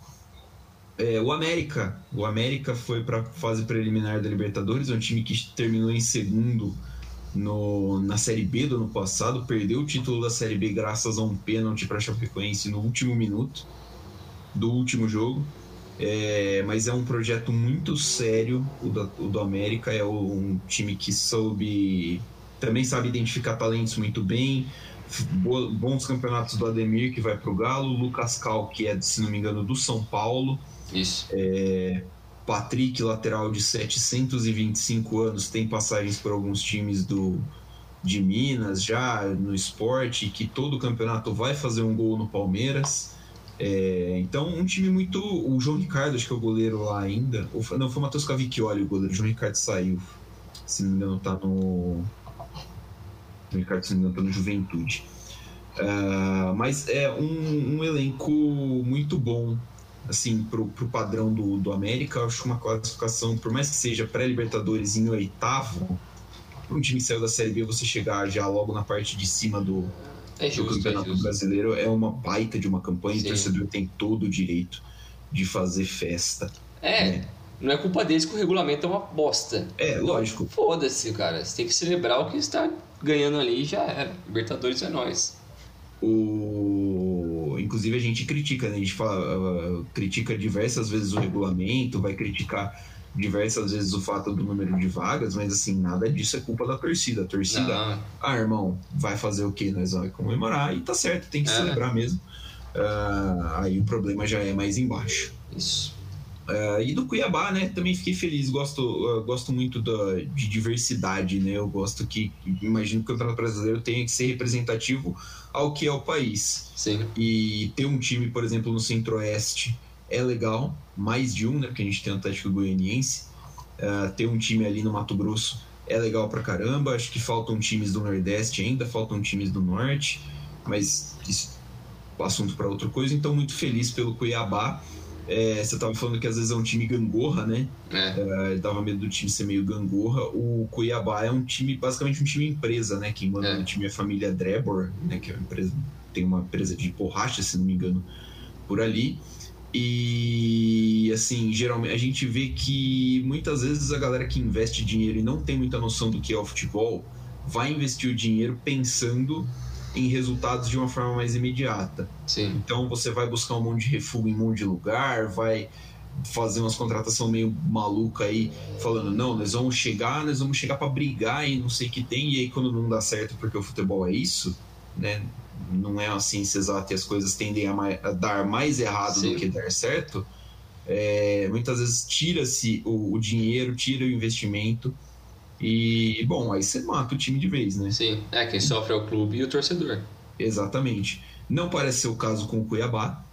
É, o América. O América foi para fase preliminar da Libertadores, um time que terminou em segundo no, na Série B do ano passado, perdeu o título da Série B graças a um pênalti para Chapecoense no último minuto do último jogo. É, mas é um projeto muito sério o, da, o do América. É um time que soube. também sabe identificar talentos muito bem. Bons campeonatos do Ademir, que vai para o Galo. Lucas Cal, que é, se não me engano, do São Paulo. Isso. É, Patrick, lateral de 725 anos, tem passagens por alguns times do, de Minas já no esporte, que todo campeonato vai fazer um gol no Palmeiras. É, então, um time muito. O João Ricardo, acho que é o goleiro lá ainda. Não, foi o Matheus Cavicchioli o goleiro. O João Ricardo saiu. Se não me engano, tá no. O Ricardo, se não me engano, tá no Juventude. Uh, mas é um, um, elenco muito bom, assim, pro, pro padrão do, do América. Eu acho uma classificação, por mais que seja pré-Libertadores em oitavo, para um time que saiu da Série B, você chegar já logo na parte de cima do, é justo, do Campeonato é Brasileiro é uma baita de uma campanha Sim. o torcedor tem todo o direito de fazer festa. É. Né? Não é culpa deles que o regulamento é uma bosta. É, lógico. Foda-se, cara. Você tem que celebrar o que está ganhando ali já era. Libertadores é nós. O... Inclusive a gente critica, né? A gente fala, uh, critica diversas vezes o regulamento, vai criticar diversas vezes o fato do número de vagas, mas assim, nada disso é culpa da torcida. A torcida, não. ah, irmão, vai fazer o que? Nós vamos comemorar e tá certo, tem que é. celebrar mesmo. Uh, aí o problema já é mais embaixo. Isso. Uh, e do Cuiabá, né? Também fiquei feliz. Gosto, uh, gosto muito da, de diversidade, né? Eu gosto que, imagino que o Campeonato Brasileiro tenha que ser representativo ao que é o país. Sim. E ter um time, por exemplo, no Centro-Oeste é legal, mais de um, né? Porque a gente tem o Atlético Goianiense. Uh, ter um time ali no Mato Grosso é legal pra caramba. Acho que faltam times do Nordeste ainda, faltam times do Norte, mas isso assunto para outra coisa. Então, muito feliz pelo Cuiabá. É, você estava falando que às vezes é um time gangorra, né? É. É, dava medo do time ser meio gangorra. O Cuiabá é um time, basicamente um time empresa, né? Quem manda é. no time é a família Drebor, né? Que é uma empresa, tem uma empresa de borracha, se não me engano, por ali. E assim, geralmente a gente vê que muitas vezes a galera que investe dinheiro e não tem muita noção do que é o futebol vai investir o dinheiro pensando em resultados de uma forma mais imediata. Sim. Então você vai buscar um monte de refúgio em um monte de lugar, vai fazer umas contratação meio maluca aí, falando, não, nós vamos chegar, nós vamos chegar para brigar e não sei o que tem, e aí quando não dá certo porque o futebol é isso, né? não é uma ciência exata e as coisas tendem a, mais, a dar mais errado Sim. do que dar certo, é, muitas vezes tira-se o, o, dinheiro, tira o investimento e, bom, aí você mata o time de vez, né? Sim, é, quem sofre é o clube e o torcedor. Exatamente. Não parece ser o caso com o Cuiabá,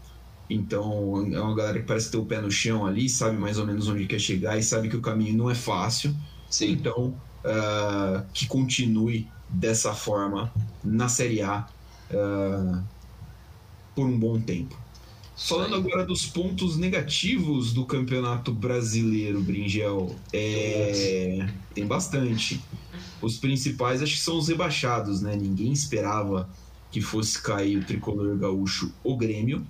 então é uma galera que parece ter o pé no chão ali, sabe mais ou menos onde quer chegar e sabe que o caminho não é fácil. Sim. Então, uh, que continue dessa forma na Série A uh, por um bom tempo. Falando agora dos pontos negativos do campeonato brasileiro, Bringel, é... tem bastante. Os principais acho que são os rebaixados, né? Ninguém esperava que fosse cair o tricolor gaúcho, o Grêmio.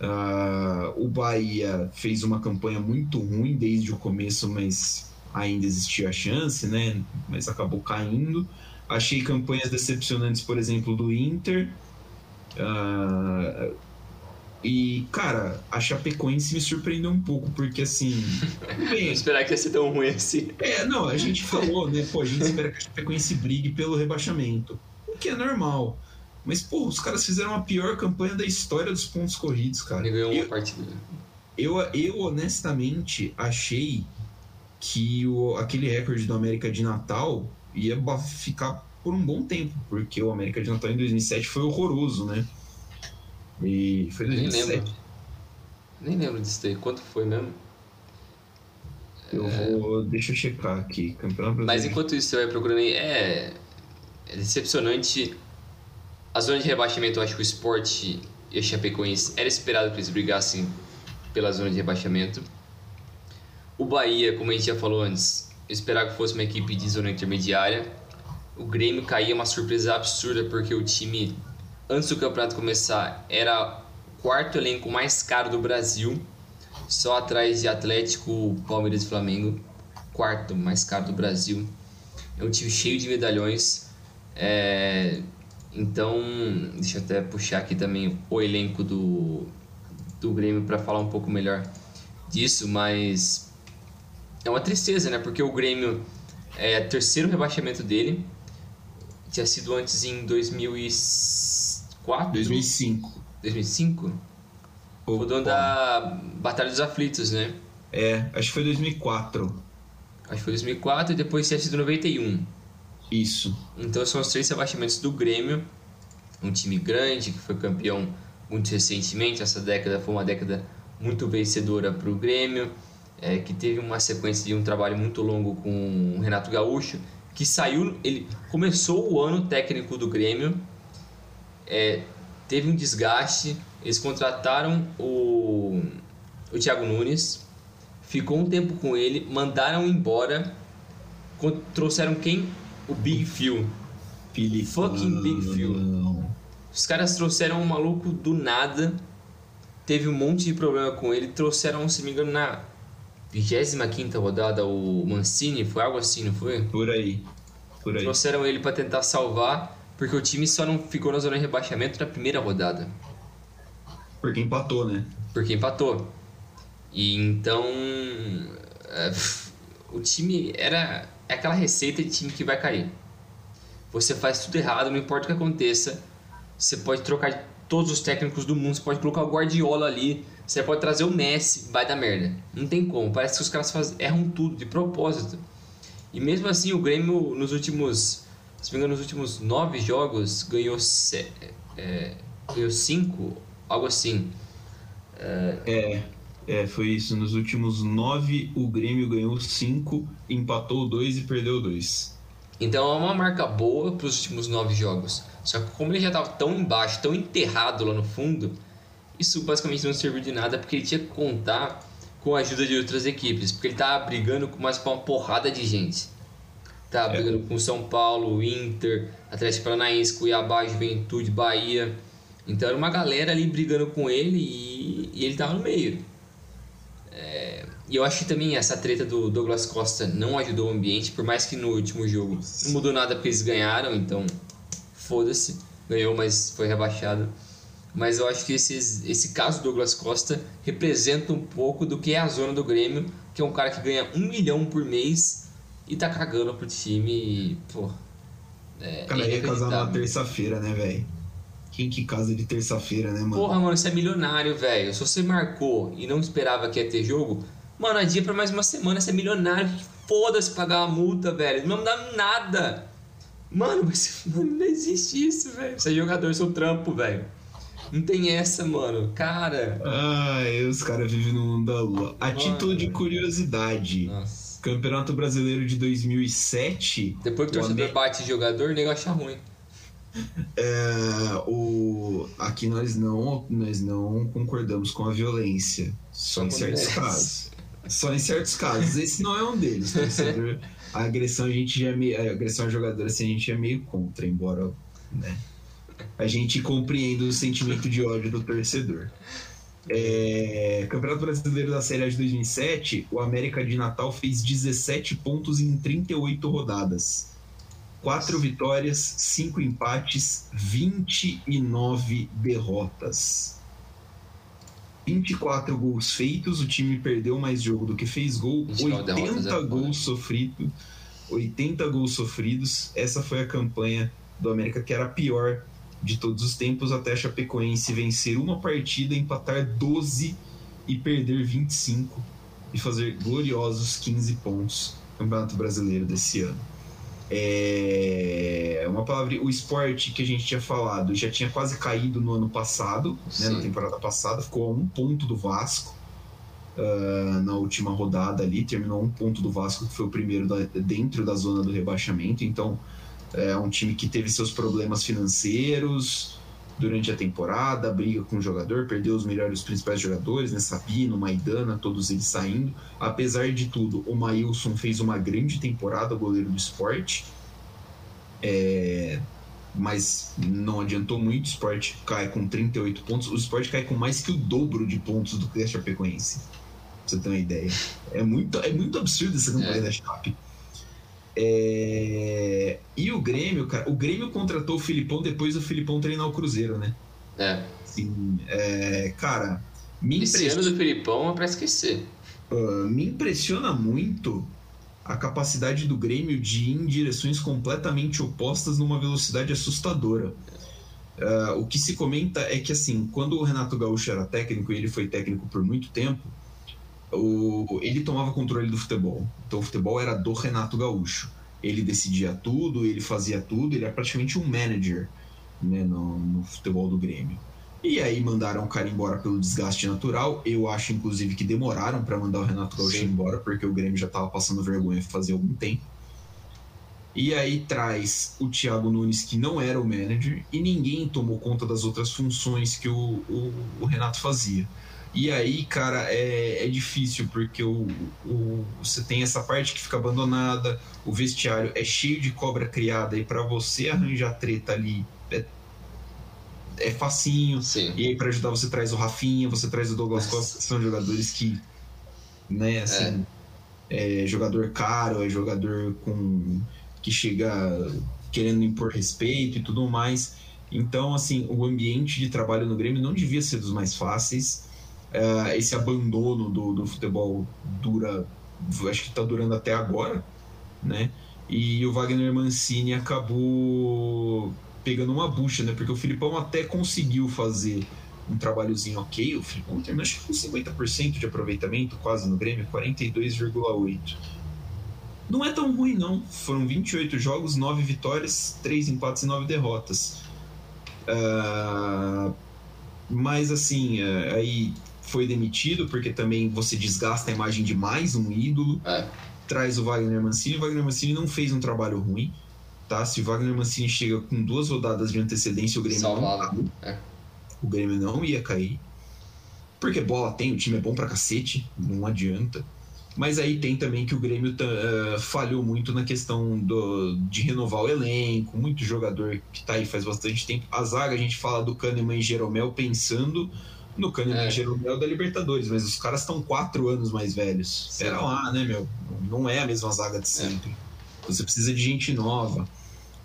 Uh, o Bahia fez uma campanha muito ruim desde o começo, mas ainda existia a chance, né? Mas acabou caindo. Achei campanhas decepcionantes, por exemplo, do Inter. Uh, e, cara, a Chapecoense me surpreendeu um pouco, porque assim. Bem, esperar que ia ser tão ruim assim. É, não, a gente falou, né? Pô, a gente espera que a Chapecoense brigue pelo rebaixamento. O que é normal. Mas, pô, os caras fizeram a pior campanha da história dos pontos corridos, cara. Ele ganhou uma eu, partida. Eu, eu, honestamente, achei que o, aquele recorde do América de Natal ia ficar por um bom tempo, porque o América de Natal em 2007 foi horroroso, né? E foi 2007. Nem lembro. Nem lembro disso daí. Quanto foi mesmo? Eu vou. Deixa eu checar aqui. Campeonato Mas enquanto isso você vai procurando aí, é, é decepcionante. A zona de rebaixamento, eu acho que o esporte e a Chapecoense era esperado que eles brigassem pela zona de rebaixamento. O Bahia, como a gente já falou antes, eu esperava que fosse uma equipe de zona intermediária. O Grêmio caía uma surpresa absurda porque o time, antes do campeonato começar, era o quarto elenco mais caro do Brasil, só atrás de Atlético, Palmeiras e Flamengo. Quarto mais caro do Brasil. É um time cheio de medalhões. É... Então, deixa eu até puxar aqui também o elenco do, do Grêmio para falar um pouco melhor disso, mas é uma tristeza, né? Porque o Grêmio é terceiro rebaixamento dele. Tinha sido antes em 2004. 2005. 2005? Opa. O dono da Batalha dos Aflitos, né? É, acho que foi 2004. Acho que foi 2004 e depois tinha sido 91. Isso. Então são os três rebaixamentos do Grêmio. Um time grande que foi campeão muito recentemente. Essa década foi uma década muito vencedora para o Grêmio é, que teve uma sequência de um trabalho muito longo com o Renato Gaúcho, que saiu, ele começou o ano técnico do Grêmio, é, teve um desgaste, eles contrataram o, o Thiago Nunes, ficou um tempo com ele, mandaram embora, trouxeram quem? O Big Phil. Filipão. Fucking Big Phil. Os caras trouxeram um maluco do nada, teve um monte de problema com ele, trouxeram, se me engano, na 25 rodada o Mancini, foi algo assim, não foi? Por aí. Por aí. Trouxeram ele para tentar salvar, porque o time só não ficou na zona de rebaixamento na primeira rodada. Porque empatou, né? Porque empatou. E então. É, o time era é aquela receita de time que vai cair. Você faz tudo errado, não importa o que aconteça. Você pode trocar todos os técnicos do mundo, você pode colocar o Guardiola ali você pode trazer o Messi, vai dar merda. Não tem como. Parece que os caras faz, erram tudo de propósito. E mesmo assim, o Grêmio nos últimos, se me engano, nos últimos nove jogos ganhou se, é, ganhou cinco, algo assim. É, é, é, foi isso. Nos últimos nove, o Grêmio ganhou cinco, empatou dois e perdeu dois. Então é uma marca boa para os últimos nove jogos. Só que como ele já estava tão embaixo, tão enterrado lá no fundo, isso basicamente não serviu de nada porque ele tinha que contar com a ajuda de outras equipes, porque ele estava brigando com mais uma porrada de gente. Tava é. brigando com São Paulo, Inter, Atlético Paranaense, Cuiabá, Juventude, Bahia. Então era uma galera ali brigando com ele e, e ele estava no meio. É, e eu acho que também essa treta do Douglas Costa não ajudou o ambiente, por mais que no último jogo não mudou nada porque eles ganharam, então foda-se. Ganhou, mas foi rebaixado mas eu acho que esse, esse caso do Douglas Costa representa um pouco do que é a zona do Grêmio, que é um cara que ganha um milhão por mês e tá cagando pro time e, pô. É, cara, ia casar na terça-feira, né, velho? Quem que casa de terça-feira, né, mano? Porra, mano, você é milionário, velho. Se você marcou e não esperava que ia ter jogo, mano, dia pra mais uma semana, você é milionário. Foda-se pagar a multa, velho. Não dá nada. Mano, mas, mano, não existe isso, velho. Você é jogador, seu trampo, velho. Não tem essa, mano. Cara. Ai, os caras vivem no mundo da lua. A mano. de curiosidade. Nossa. Campeonato Brasileiro de 2007. Depois que o torcedor bate jogador, o nego acha ruim. É, o, aqui nós não, nós não concordamos com a violência. Só, em certos casos. Só em certos casos. Esse não é um deles. Torcedor, a agressão a gente já é meio, a agressão a jogador assim, a gente é meio contra, embora, né? a gente compreende o sentimento de ódio do torcedor. É, Campeonato Brasileiro da Série A de 2007, o América de Natal fez 17 pontos em 38 rodadas. 4 vitórias, 5 empates, 29 derrotas. 24 gols feitos, o time perdeu mais jogo do que fez gol, 80 é gols sofridos, 80 gols sofridos. Essa foi a campanha do América que era a pior de todos os tempos até a Chapecoense vencer uma partida, empatar 12 e perder 25 e fazer gloriosos 15 pontos no Campeonato Brasileiro desse ano. É uma palavra, o esporte que a gente tinha falado já tinha quase caído no ano passado, né, na temporada passada, ficou a um ponto do Vasco. uh, na última rodada ali, terminou um ponto do Vasco, que foi o primeiro da, dentro da zona do rebaixamento. Então, é um time que teve seus problemas financeiros durante a temporada, briga com o jogador, perdeu os melhores, os principais jogadores, né? Sabino, Maidana, todos eles saindo. Apesar de tudo, o Maílson fez uma grande temporada, goleiro do esporte. É, mas não adiantou muito. O esporte cai com 38 pontos. O esporte cai com mais que o dobro de pontos do que a Chapecoense. Pra você ter uma ideia. É muito, é muito absurdo essa campanha é. da Chape. É... E o Grêmio, cara, o Grêmio contratou o Filipão depois do Filipão treinar o Cruzeiro, né? É. Sim, é, cara, me Esse impressiona... ano do Filipão é pra esquecer. Uh, me impressiona muito a capacidade do Grêmio de ir em direções completamente opostas numa velocidade assustadora. Uh, o que se comenta é que, assim, quando o Renato Gaúcho era técnico, e ele foi técnico por muito tempo, o, ele tomava controle do futebol. Então o futebol era do Renato Gaúcho. Ele decidia tudo, ele fazia tudo, ele era praticamente um manager né, no, no futebol do Grêmio. E aí mandaram o cara embora pelo desgaste natural. Eu acho, inclusive, que demoraram para mandar o Renato Gaúcho Sim. embora, porque o Grêmio já estava passando vergonha fazia algum tempo. E aí traz o Thiago Nunes, que não era o manager, e ninguém tomou conta das outras funções que o, o, o Renato fazia. E aí, cara, é, é difícil, porque o, o, você tem essa parte que fica abandonada, o vestiário é cheio de cobra criada, e para você arranjar treta ali é, é facinho. Sim. E aí, para ajudar, você traz o Rafinha, você traz o Douglas Costa, que são jogadores que, né, assim, é. é jogador caro, é jogador com que chega querendo impor respeito e tudo mais. Então, assim, o ambiente de trabalho no Grêmio não devia ser dos mais fáceis. Uh, esse abandono do, do futebol dura, acho que está durando até agora, né? E o Wagner Mancini acabou pegando uma bucha, né? Porque o Filipão até conseguiu fazer um trabalhozinho ok. O Filipão terminou acho que com 50% de aproveitamento, quase no Grêmio, 42,8%. Não é tão ruim, não. Foram 28 jogos, 9 vitórias, 3 empates e 9 derrotas. Uh, mas assim, uh, aí foi demitido, porque também você desgasta a imagem de mais um ídolo. É. Traz o Wagner Mancini. O Wagner Mancini não fez um trabalho ruim. Tá? Se o Wagner Mancini chega com duas rodadas de antecedência, o Grêmio Salvado. não é. O Grêmio não ia cair. Porque bola tem, o time é bom pra cacete, não adianta. Mas aí tem também que o Grêmio uh, falhou muito na questão do, de renovar o elenco, muito jogador que tá aí faz bastante tempo. A zaga, a gente fala do Kahneman e Jeromel pensando no Kahneman é. Jeromel da Libertadores, mas os caras estão quatro anos mais velhos. Sim. Era lá, né, meu? Não é a mesma zaga de sempre. É. Você precisa de gente nova.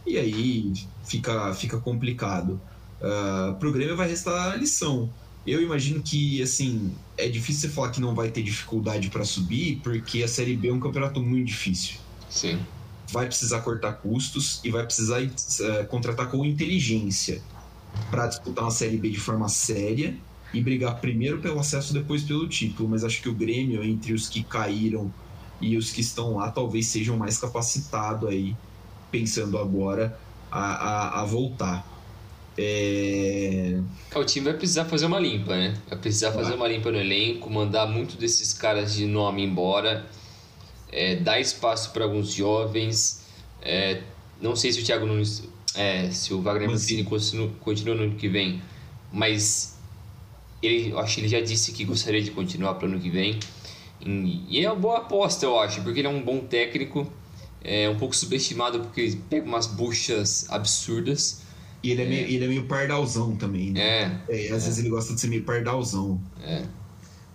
E aí fica, fica complicado. Uh, pro Grêmio vai restar a lição. Eu imagino que, assim, é difícil você falar que não vai ter dificuldade para subir, porque a Série B é um campeonato muito difícil. Sim. Vai precisar cortar custos e vai precisar uh, contratar com inteligência para disputar uma Série B de forma séria e brigar primeiro pelo acesso, depois pelo título. Mas acho que o Grêmio, entre os que caíram e os que estão lá, talvez sejam mais capacitado aí, pensando agora, a, a, a voltar. É... O time vai precisar fazer uma limpa, né? Vai precisar fazer uma limpa no elenco, mandar muito desses caras de nome embora, é, dar espaço para alguns jovens. É, não sei se o Thiago Nunes, é, se o Wagner Mancini continua, continua no ano que vem, mas ele, acho que ele já disse que gostaria de continuar para o ano que vem. E é uma boa aposta, eu acho, porque ele é um bom técnico, é um pouco subestimado porque pega umas buchas absurdas. E ele é, é. Meio, ele é meio pardalzão também, né? É. é às é. vezes ele gosta de ser meio pardalzão. É.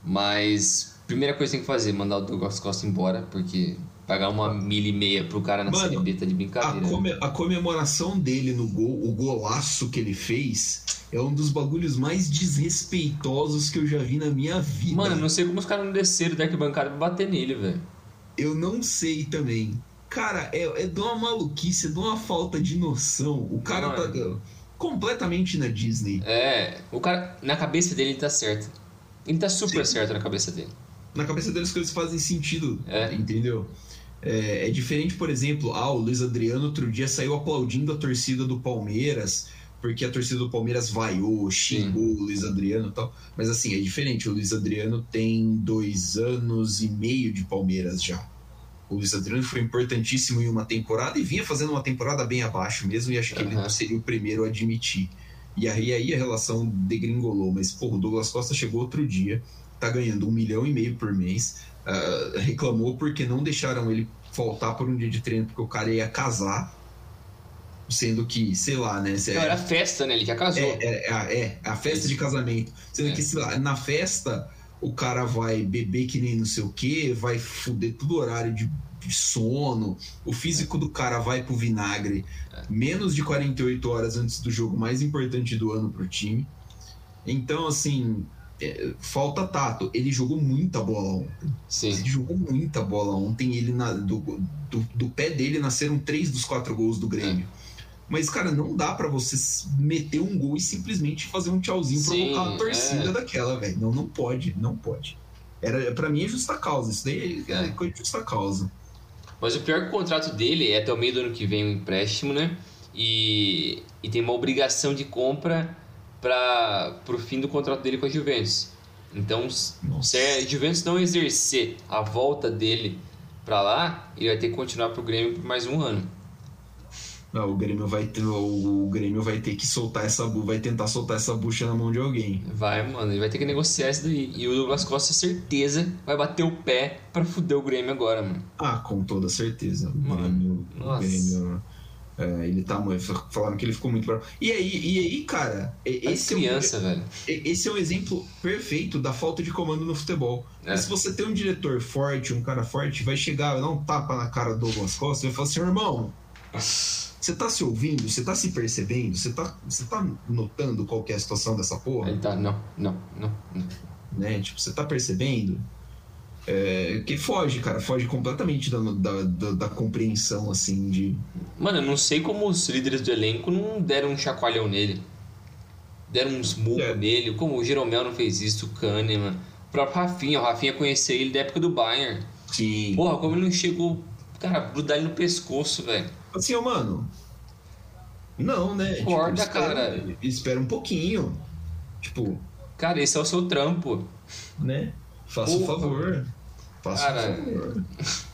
Mas, primeira coisa que tem que fazer, mandar o Douglas Costa embora, porque pagar uma milha e meia pro cara na Mano, Série B tá de brincadeira. A, come, a comemoração dele no gol, o golaço que ele fez, é um dos bagulhos mais desrespeitosos que eu já vi na minha vida. Mano, não sei como os caras não desceram da arquibancada pra bater nele, velho. Eu não sei também. Cara, é, é de uma maluquice, é de uma falta de noção. O cara Mano. tá completamente na Disney. É, o cara, na cabeça dele ele tá certo. Ele tá super Sim. certo na cabeça dele. Na cabeça dele as coisas fazem sentido, é. entendeu? É, é, diferente, por exemplo, ah, o Luiz Adriano outro dia saiu aplaudindo a torcida do Palmeiras porque a torcida do Palmeiras vaiou, xingou Sim. o Luiz Adriano e tal. Mas assim, é diferente. O Luiz Adriano tem dois anos e meio de Palmeiras já. O Luiz Adriano foi importantíssimo em uma temporada e vinha fazendo uma temporada bem abaixo mesmo, e acho que uhum. ele seria o primeiro a admitir. E aí, aí a relação degringolou. Mas, pô, o Douglas Costa chegou outro dia, tá ganhando um milhão e meio por mês, uh, reclamou porque não deixaram ele faltar por um dia de treino, porque o cara ia casar. Sendo que, sei lá, né? Não, era festa, né? Ele já casou. É, é, é, é a festa de casamento. Sendo é. que, sei lá, na festa o cara vai beber que nem não sei o que, vai fuder todo o horário de, de, sono, o físico do cara vai pro vinagre menos de 48 horas antes do jogo mais importante do ano pro time. Então, assim, é, falta tato. Ele jogou muita bola ontem. Sim. Ele jogou muita bola ontem. Ele na, do, do, do, pé dele nasceram três dos quatro gols do Grêmio. É. Mas, cara, não dá para você meter um gol e simplesmente fazer um tchauzinho Sim, provocar a torcida é. daquela, velho. Não, não pode, não pode. Era, para mim é justa causa. Isso daí é, é coisa de justa causa. Mas o pior que o contrato dele é até o meio do ano que vem um empréstimo, né? E, e tem uma obrigação de compra para o fim do contrato dele com a Juventus. Então, Nossa. se a Juventus não exercer a volta dele para lá, ele vai ter que continuar pro Grêmio por mais um ano. Não, o Grêmio vai ter, o Grêmio vai ter que soltar essa vai tentar soltar essa bucha na mão de alguém. Vai, mano, ele vai ter que negociar isso daí. E o Douglas Costa, certeza, vai bater o pé pra fuder o Grêmio agora, mano. Ah, com toda certeza. O mano, Grêmio, nossa. o Grêmio é, ele tá falando que ele ficou muito bravo. E aí, e aí cara, esse criança, é um, velho. Esse é um exemplo perfeito da falta de comando no futebol. É. Se você tem um diretor forte, um cara forte, vai chegar, dar um tapa na cara do Douglas Costa e vai falar assim, irmão. Você tá se ouvindo? Você tá se percebendo? Você tá, você tá notando qual é a situação dessa porra? Ele tá, não, não, não. não. Né? Tipo, você tá percebendo? É, que foge, cara, foge completamente da, da, da, da, compreensão, assim, de. Mano, eu não sei como os líderes do elenco não deram um chacoalhão nele. Deram uns murros é. nele, como o Jeromel não fez isso, o Kahneman. O próprio Rafinha, o Rafinha conheceu ele da época do Bayern. Sim. Porra, como ele não chegou, cara, grudar ele no pescoço, velho. Assim, ó, mano. Não, né? Acorda, tipo, espera, cara. Espera um pouquinho. Tipo. Cara, esse é o seu trampo. Né? Faça o favor. Faça o favor.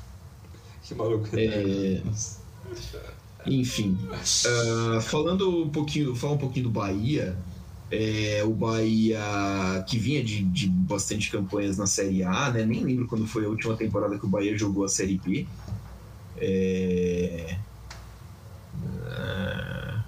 que maluco. É... Enfim. Uh, falando um pouquinho. Falar um pouquinho do Bahia. É, o Bahia que vinha de, de bastante campanhas na Série A, né? Nem lembro quando foi a última temporada que o Bahia jogou a Série B. É, ah,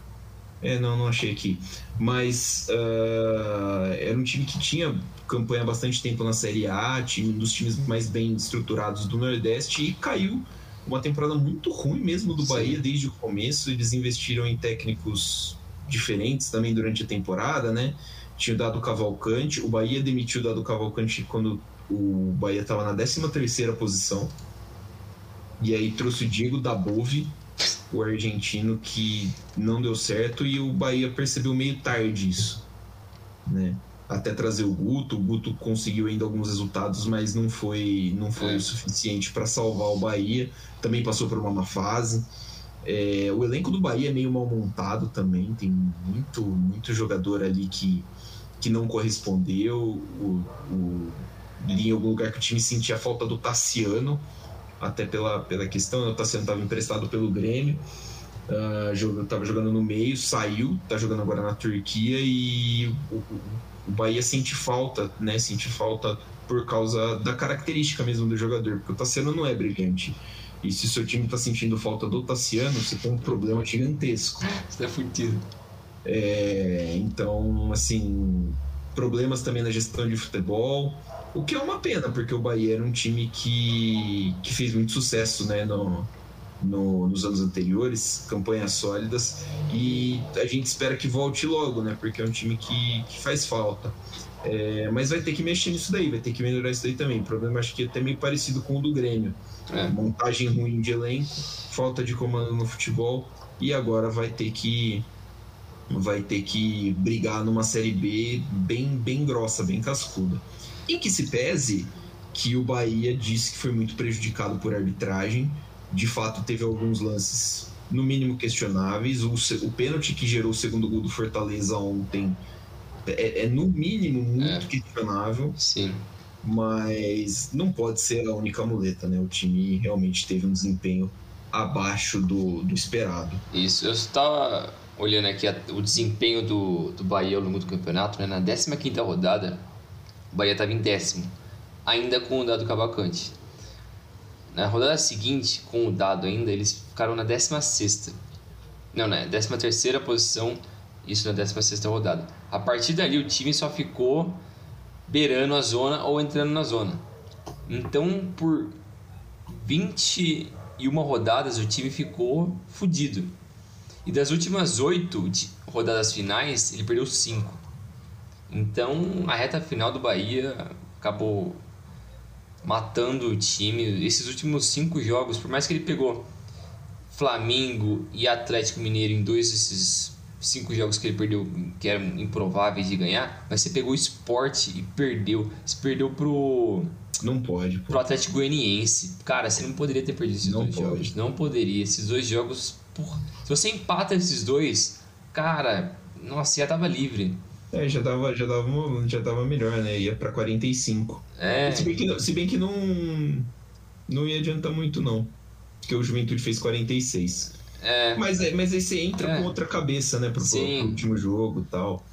é, não, não achei aqui. Mas uh, era um time que tinha campanha há bastante tempo na Série A, time, um dos times mais bem estruturados do Nordeste, e caiu uma temporada muito ruim mesmo do Bahia Sim. desde o começo. Eles investiram em técnicos diferentes também durante a temporada, né? Tinha o Dado Cavalcante, o Bahia demitiu o Dado Cavalcante quando o Bahia estava na 13 terceira posição. E aí trouxe o Diego Dabove, o argentino que não deu certo e o Bahia percebeu meio tarde isso, né? Até trazer o Guto, o Guto conseguiu ainda alguns resultados, mas não foi não foi é. o suficiente para salvar o Bahia. Também passou por uma má fase. É, o elenco do Bahia é meio mal montado também, tem muito muito jogador ali que, que não correspondeu. O, o, em algum lugar que o time sentia a falta do Tassiano, até pela, pela questão, o Tassiano estava emprestado pelo Grêmio, uh, estava jogando no meio, saiu, está jogando agora na Turquia e o, o Bahia sente falta, né? Sente falta por causa da característica mesmo do jogador, porque o Tassiano não é brilhante. E se o seu time está sentindo falta do Tassiano, você tem um problema gigantesco. Você é fudido. É, então, assim, problemas também na gestão de futebol. O que é uma pena, porque o Bahia era um time que, que fez muito sucesso né, no, no, nos anos anteriores, campanhas sólidas, e a gente espera que volte logo, né? Porque é um time que, que faz falta. É, mas vai ter que mexer nisso daí, vai ter que melhorar isso daí também. O problema acho que é até meio parecido com o do Grêmio. É. Montagem ruim de elenco, falta de comando no futebol, e agora vai ter que vai ter que brigar numa série B bem, bem grossa, bem cascuda. Em que se pese que o Bahia disse que foi muito prejudicado por arbitragem. De fato, teve alguns lances no mínimo questionáveis. O, o pênalti que gerou o segundo gol do Fortaleza ontem é, é no mínimo muito é. questionável. Sim. Mas não pode ser a única muleta, né? O time realmente teve um desempenho abaixo do, do esperado. Isso, eu estava olhando aqui a, o desempenho do, do Bahia ao longo do campeonato, né? na 15 rodada, o Bahia estava em décimo, ainda com o dado Cavalcante. Na rodada seguinte, com o dado ainda, eles ficaram na 16. Não, né? 13 posição, isso na 16 rodada. A partir dali, o time só ficou beirando a zona ou entrando na zona. Então, por 21 rodadas, o time ficou fudido. E das últimas oito rodadas finais, ele perdeu cinco. Então, a reta final do Bahia acabou matando o time. Esses últimos cinco jogos, por mais que ele pegou Flamengo e Atlético Mineiro em dois desses cinco jogos que ele perdeu, que eram improváveis de ganhar, mas você pegou o esporte e perdeu. Você perdeu pro. Não pode. Pô. Pro Atlético Goianiense. Cara, você não poderia ter perdido esses não dois pode. jogos. Não poderia. Esses dois jogos. Porra, se você empata esses dois, cara, nossa, já tava livre. É, já tava, já tava, já tava melhor, né? Ia pra 45. É. Se bem que, se bem que não, não ia adiantar muito, não. Porque o Juventude fez 46. É. Mas, é, mas aí você entra é. com outra cabeça, né? Pro, pro último jogo e tal.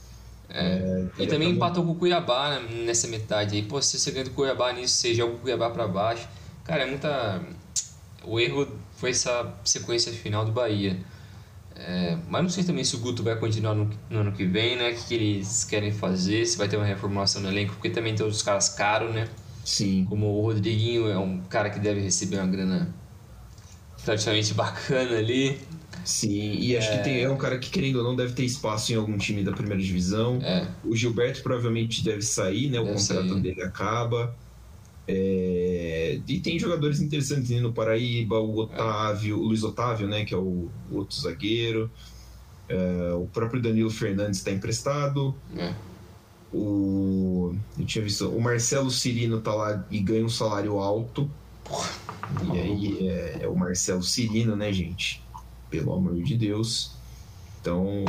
É. é e também empatou com o Cuiabá né, nessa metade aí. Pô, se você ganha do Cuiabá nisso, você joga o Cuiabá pra baixo. Cara, é muita. O erro foi essa sequência final do Bahia. É, mas não sei também se o Guto vai continuar no, no, ano que vem, né? O que, que eles querem fazer, se vai ter uma reformulação no elenco, porque também tem outros caras caros, né? Sim. Como o Rodriguinho é um cara que deve receber uma grana praticamente bacana ali. Sim, e acho é... que tem, é um cara que, querendo ou não, deve ter espaço em algum time da primeira divisão. É. O Gilberto provavelmente deve sair, né? O deve contrato sair. dele acaba. É... E tem jogadores interessantes no Paraíba, o Otávio, o Luiz Otávio, né? Que é o, o outro zagueiro. É... O próprio Danilo Fernandes está emprestado. É. O... Eu tinha visto. O Marcelo Cirino tá lá e ganha um salário alto. E aí é, é o Marcelo Cirino, né, gente? Pelo amor de Deus. Então,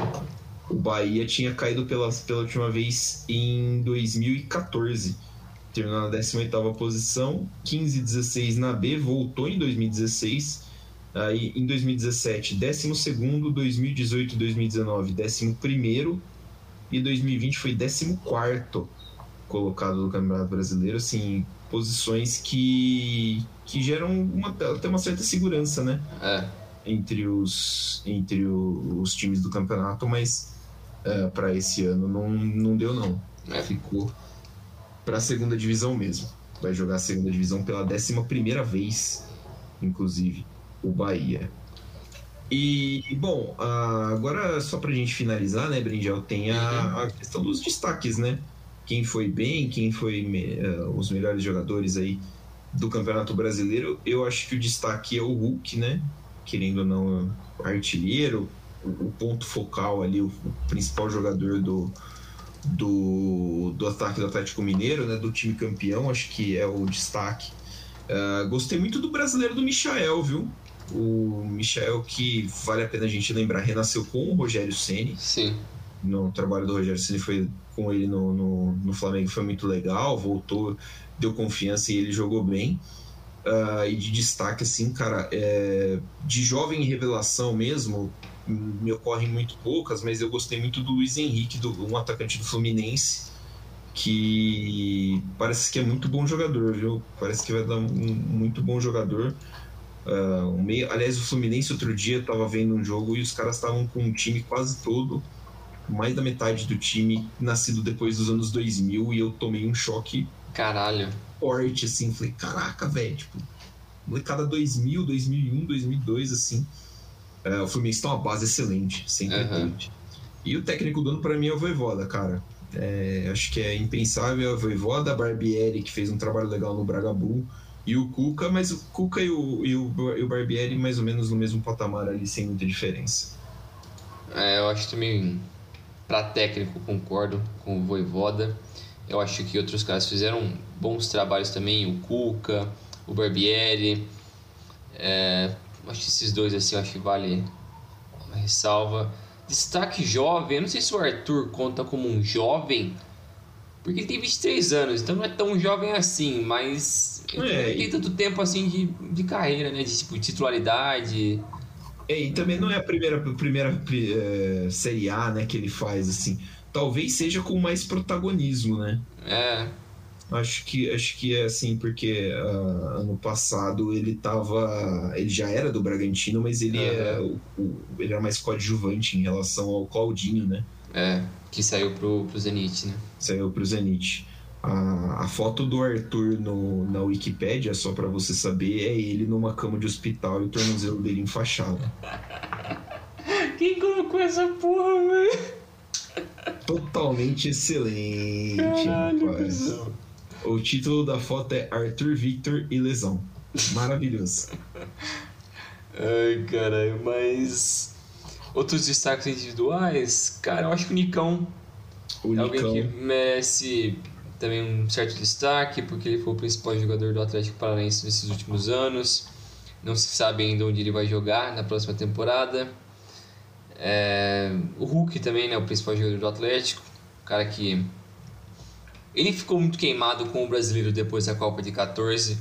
o Bahia tinha caído pela, pela última vez em 2014. Terminou na 18 posição, 15 16 na B, voltou em 2016. Aí em 2017, 12, 2018 2019, 11 e 2020 foi 14 colocado no Campeonato Brasileiro. Assim, posições que, que geram uma, até uma certa segurança, né? É. Entre os, entre os times do campeonato, mas é, para esse ano não, não deu, não. É. Ficou para a segunda divisão mesmo. Vai jogar a segunda divisão pela décima primeira vez, inclusive, o Bahia. E, bom, agora só para a gente finalizar, né, Brindel, tem a, uhum. a questão dos destaques, né? quem foi bem, quem foi uh, os melhores jogadores aí do Campeonato Brasileiro. Eu acho que o destaque é o Hulk, né? Querendo ou não, artilheiro, o, o ponto focal ali, o, o, principal jogador do, do, do ataque do Atlético Mineiro, né? Do time campeão, acho que é o destaque. Uh, gostei muito do brasileiro do Michael, viu? O Michael que vale a pena a gente lembrar, renasceu com o Rogério Ceni. Sim. No trabalho do Rogério Ceni foi com ele no, no, no, Flamengo foi muito legal, voltou, deu confiança e ele jogou bem. Uh, e de destaque, assim, cara, é, de jovem revelação mesmo, me ocorrem muito poucas, mas eu gostei muito do Luiz Henrique, do, um atacante do Fluminense, que parece que é muito bom jogador, viu? Parece que vai dar um, muito bom jogador. Uh, um meio, aliás, o Fluminense outro dia estava vendo um jogo e os caras estavam com um time quase todo mais da metade do time nascido depois dos anos 2000 e eu tomei um choque caralho forte assim, falei, caraca, velho, tipo, molecada 2000, 2001, 2002 assim. É, o Fluminense tem uma base excelente, sempre uhum. teve. E o técnico do ano para mim é o Voivoda, cara. É, acho que é impensável a Voivoda, a Barbieri, que fez um trabalho legal no Braga Bull, e o Cuca, mas o Cuca e o, e o, e o Barbieri mais ou menos no mesmo patamar ali, sem muita diferença. É, eu acho também para técnico, concordo com o Voivoda. Eu acho que outros caras fizeram bons trabalhos também, o Cuca, o Barbieri. É, Acho que esses dois assim, acho que vale uma ressalva. Destaque jovem, eu não sei se o Arthur conta como um jovem, porque ele tem 23 anos, então não é tão jovem assim, mas ele é, não tem tanto tempo assim de, de carreira, né? De tipo, titularidade. É, e também não é a primeira, primeira é, Série A né, que ele faz, assim. Talvez seja com mais protagonismo, né? É. Acho que, acho que é assim, porque uh, ano passado ele tava. Ele já era do Bragantino, mas ele, uhum. é, o, o, ele era mais coadjuvante em relação ao Claudinho, né? É, que saiu pro, pro Zenit, né? Saiu pro Zenit. A, a foto do Arthur no, na Wikipédia, só para você saber, é ele numa cama de hospital e o tornozelo dele enfaixado. Quem colocou essa porra, velho? Totalmente excelente, Caralho, rapaz. O título da foto é Arthur Victor e Lesão. Maravilhoso. Ai, caralho, mas. Outros destaques individuais, cara, eu acho que o Nicão o é alguém que merece também um certo destaque, porque ele foi o principal jogador do Atlético Paranaense nesses últimos anos. Não se sabe ainda onde ele vai jogar na próxima temporada. É, o Hulk também, né, o principal jogador do Atlético, cara que ele ficou muito queimado com o brasileiro depois da Copa de 14.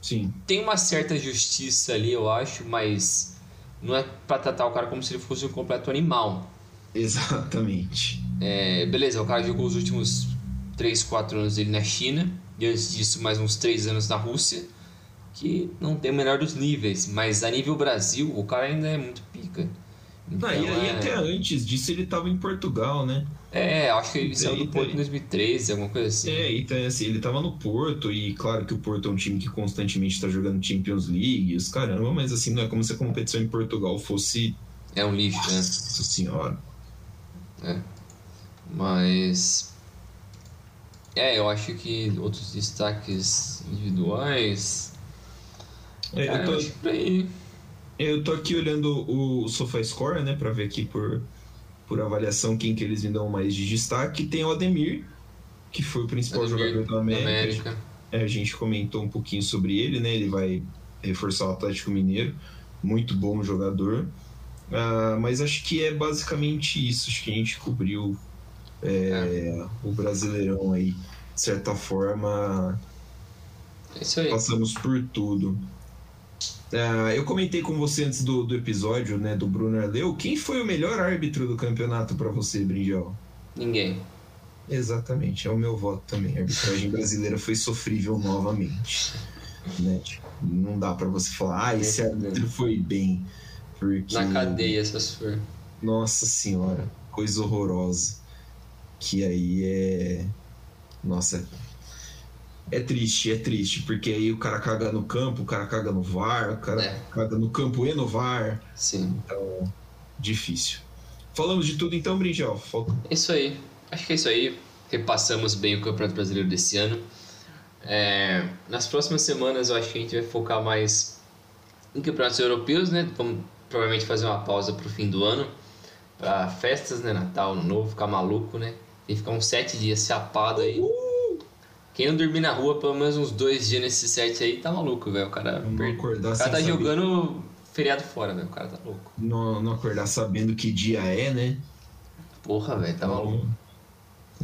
Sim. Tem uma certa justiça ali, eu acho, mas não é para tratar o cara como se ele fosse um completo animal. Exatamente. É, beleza, o cara jogou os últimos 3, 4 anos dele na China, e antes disso mais uns 3 anos na Rússia, que não tem o menor dos níveis, mas a nível Brasil o cara ainda é muito pica. Então, não, e, é... até antes disso ele estava em Portugal, né? É, acho que ele saiu do Porto em 2013, alguma coisa assim. É, então assim, ele tava no Porto, e claro que o Porto é um time que constantemente está jogando Champions League, os caramba, mas assim, não é como se a competição em Portugal fosse. É um lixo, Nossa né? Nossa senhora. É. Mas. É, eu acho que outros destaques individuais. É, eu, tô, eu, eu tô aqui olhando o SofaScore, né, pra ver aqui por por avaliação quem que eles me dão mais de destaque. Tem o Ademir, que foi o principal Ademir, jogador da América. América. É, a gente comentou um pouquinho sobre ele, né? Ele vai reforçar o Atlético Mineiro. Muito bom jogador. Uh, mas acho que é basicamente isso. Acho que a gente cobriu é, é. o Brasileirão aí. De certa forma, é passamos por tudo. Uh, eu comentei com você antes do, do episódio, né, do Bruno Arleu. Quem foi o melhor árbitro do campeonato para você, Brinjal? Ninguém. Exatamente, é o meu voto também. A arbitragem brasileira foi sofrível novamente. Né? Tipo, não dá para você falar, ah, esse árbitro foi bem. Porque... Na cadeia, se for. Nossa senhora, coisa horrorosa. Que aí é. Nossa, é triste, é triste, porque aí o cara caga no campo, o cara caga no VAR, o cara é. caga no campo e no VAR. Sim. Então, difícil. Falamos de tudo então, Brinjal? Falta... Isso aí. Acho que é isso aí. Repassamos bem o Campeonato Brasileiro desse ano. É, nas próximas semanas eu acho que a gente vai focar mais em campeonatos europeus, né? Vamos provavelmente fazer uma pausa pro fim do ano. Para festas, né? Natal, Ano Novo, ficar maluco, né? Tem que ficar uns sete dias chapado aí. Uhul! Quem não dormir na rua pelo menos uns dois dias nesse set aí tá maluco, velho. O cara, acordar o cara tá jogando feriado fora, velho. O cara tá louco. Não, não acordar sabendo que dia é, né? Porra, velho, tá maluco.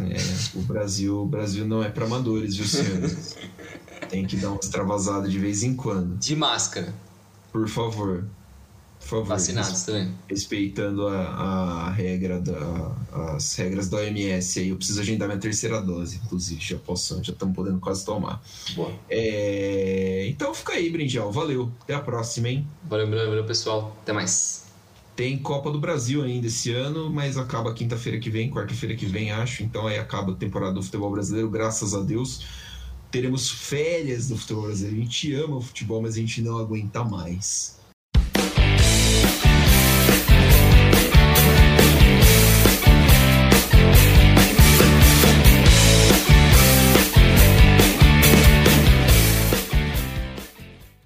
É, o Brasil, o Brasil não é para amadores, viu, senhores? Tem que dar uma extravasada de vez em quando. De máscara. Por favor. Por favor. Vacinados também. Respeitando a, a regra da, as regras da OMS aí. Eu preciso agendar minha terceira dose, inclusive. Já posso, já estamos podendo quase tomar. Boa. É, então fica aí, Brinjal. Valeu. Até a próxima, hein? Valeu, valeu, valeu, pessoal. Até mais. Tem Copa do Brasil ainda esse ano, mas acaba quinta-feira que vem, quarta-feira que vem, acho. Então aí acaba a temporada do futebol brasileiro, graças a Deus. Teremos férias do futebol brasileiro. A gente ama o futebol, mas a gente não aguenta mais. Bye.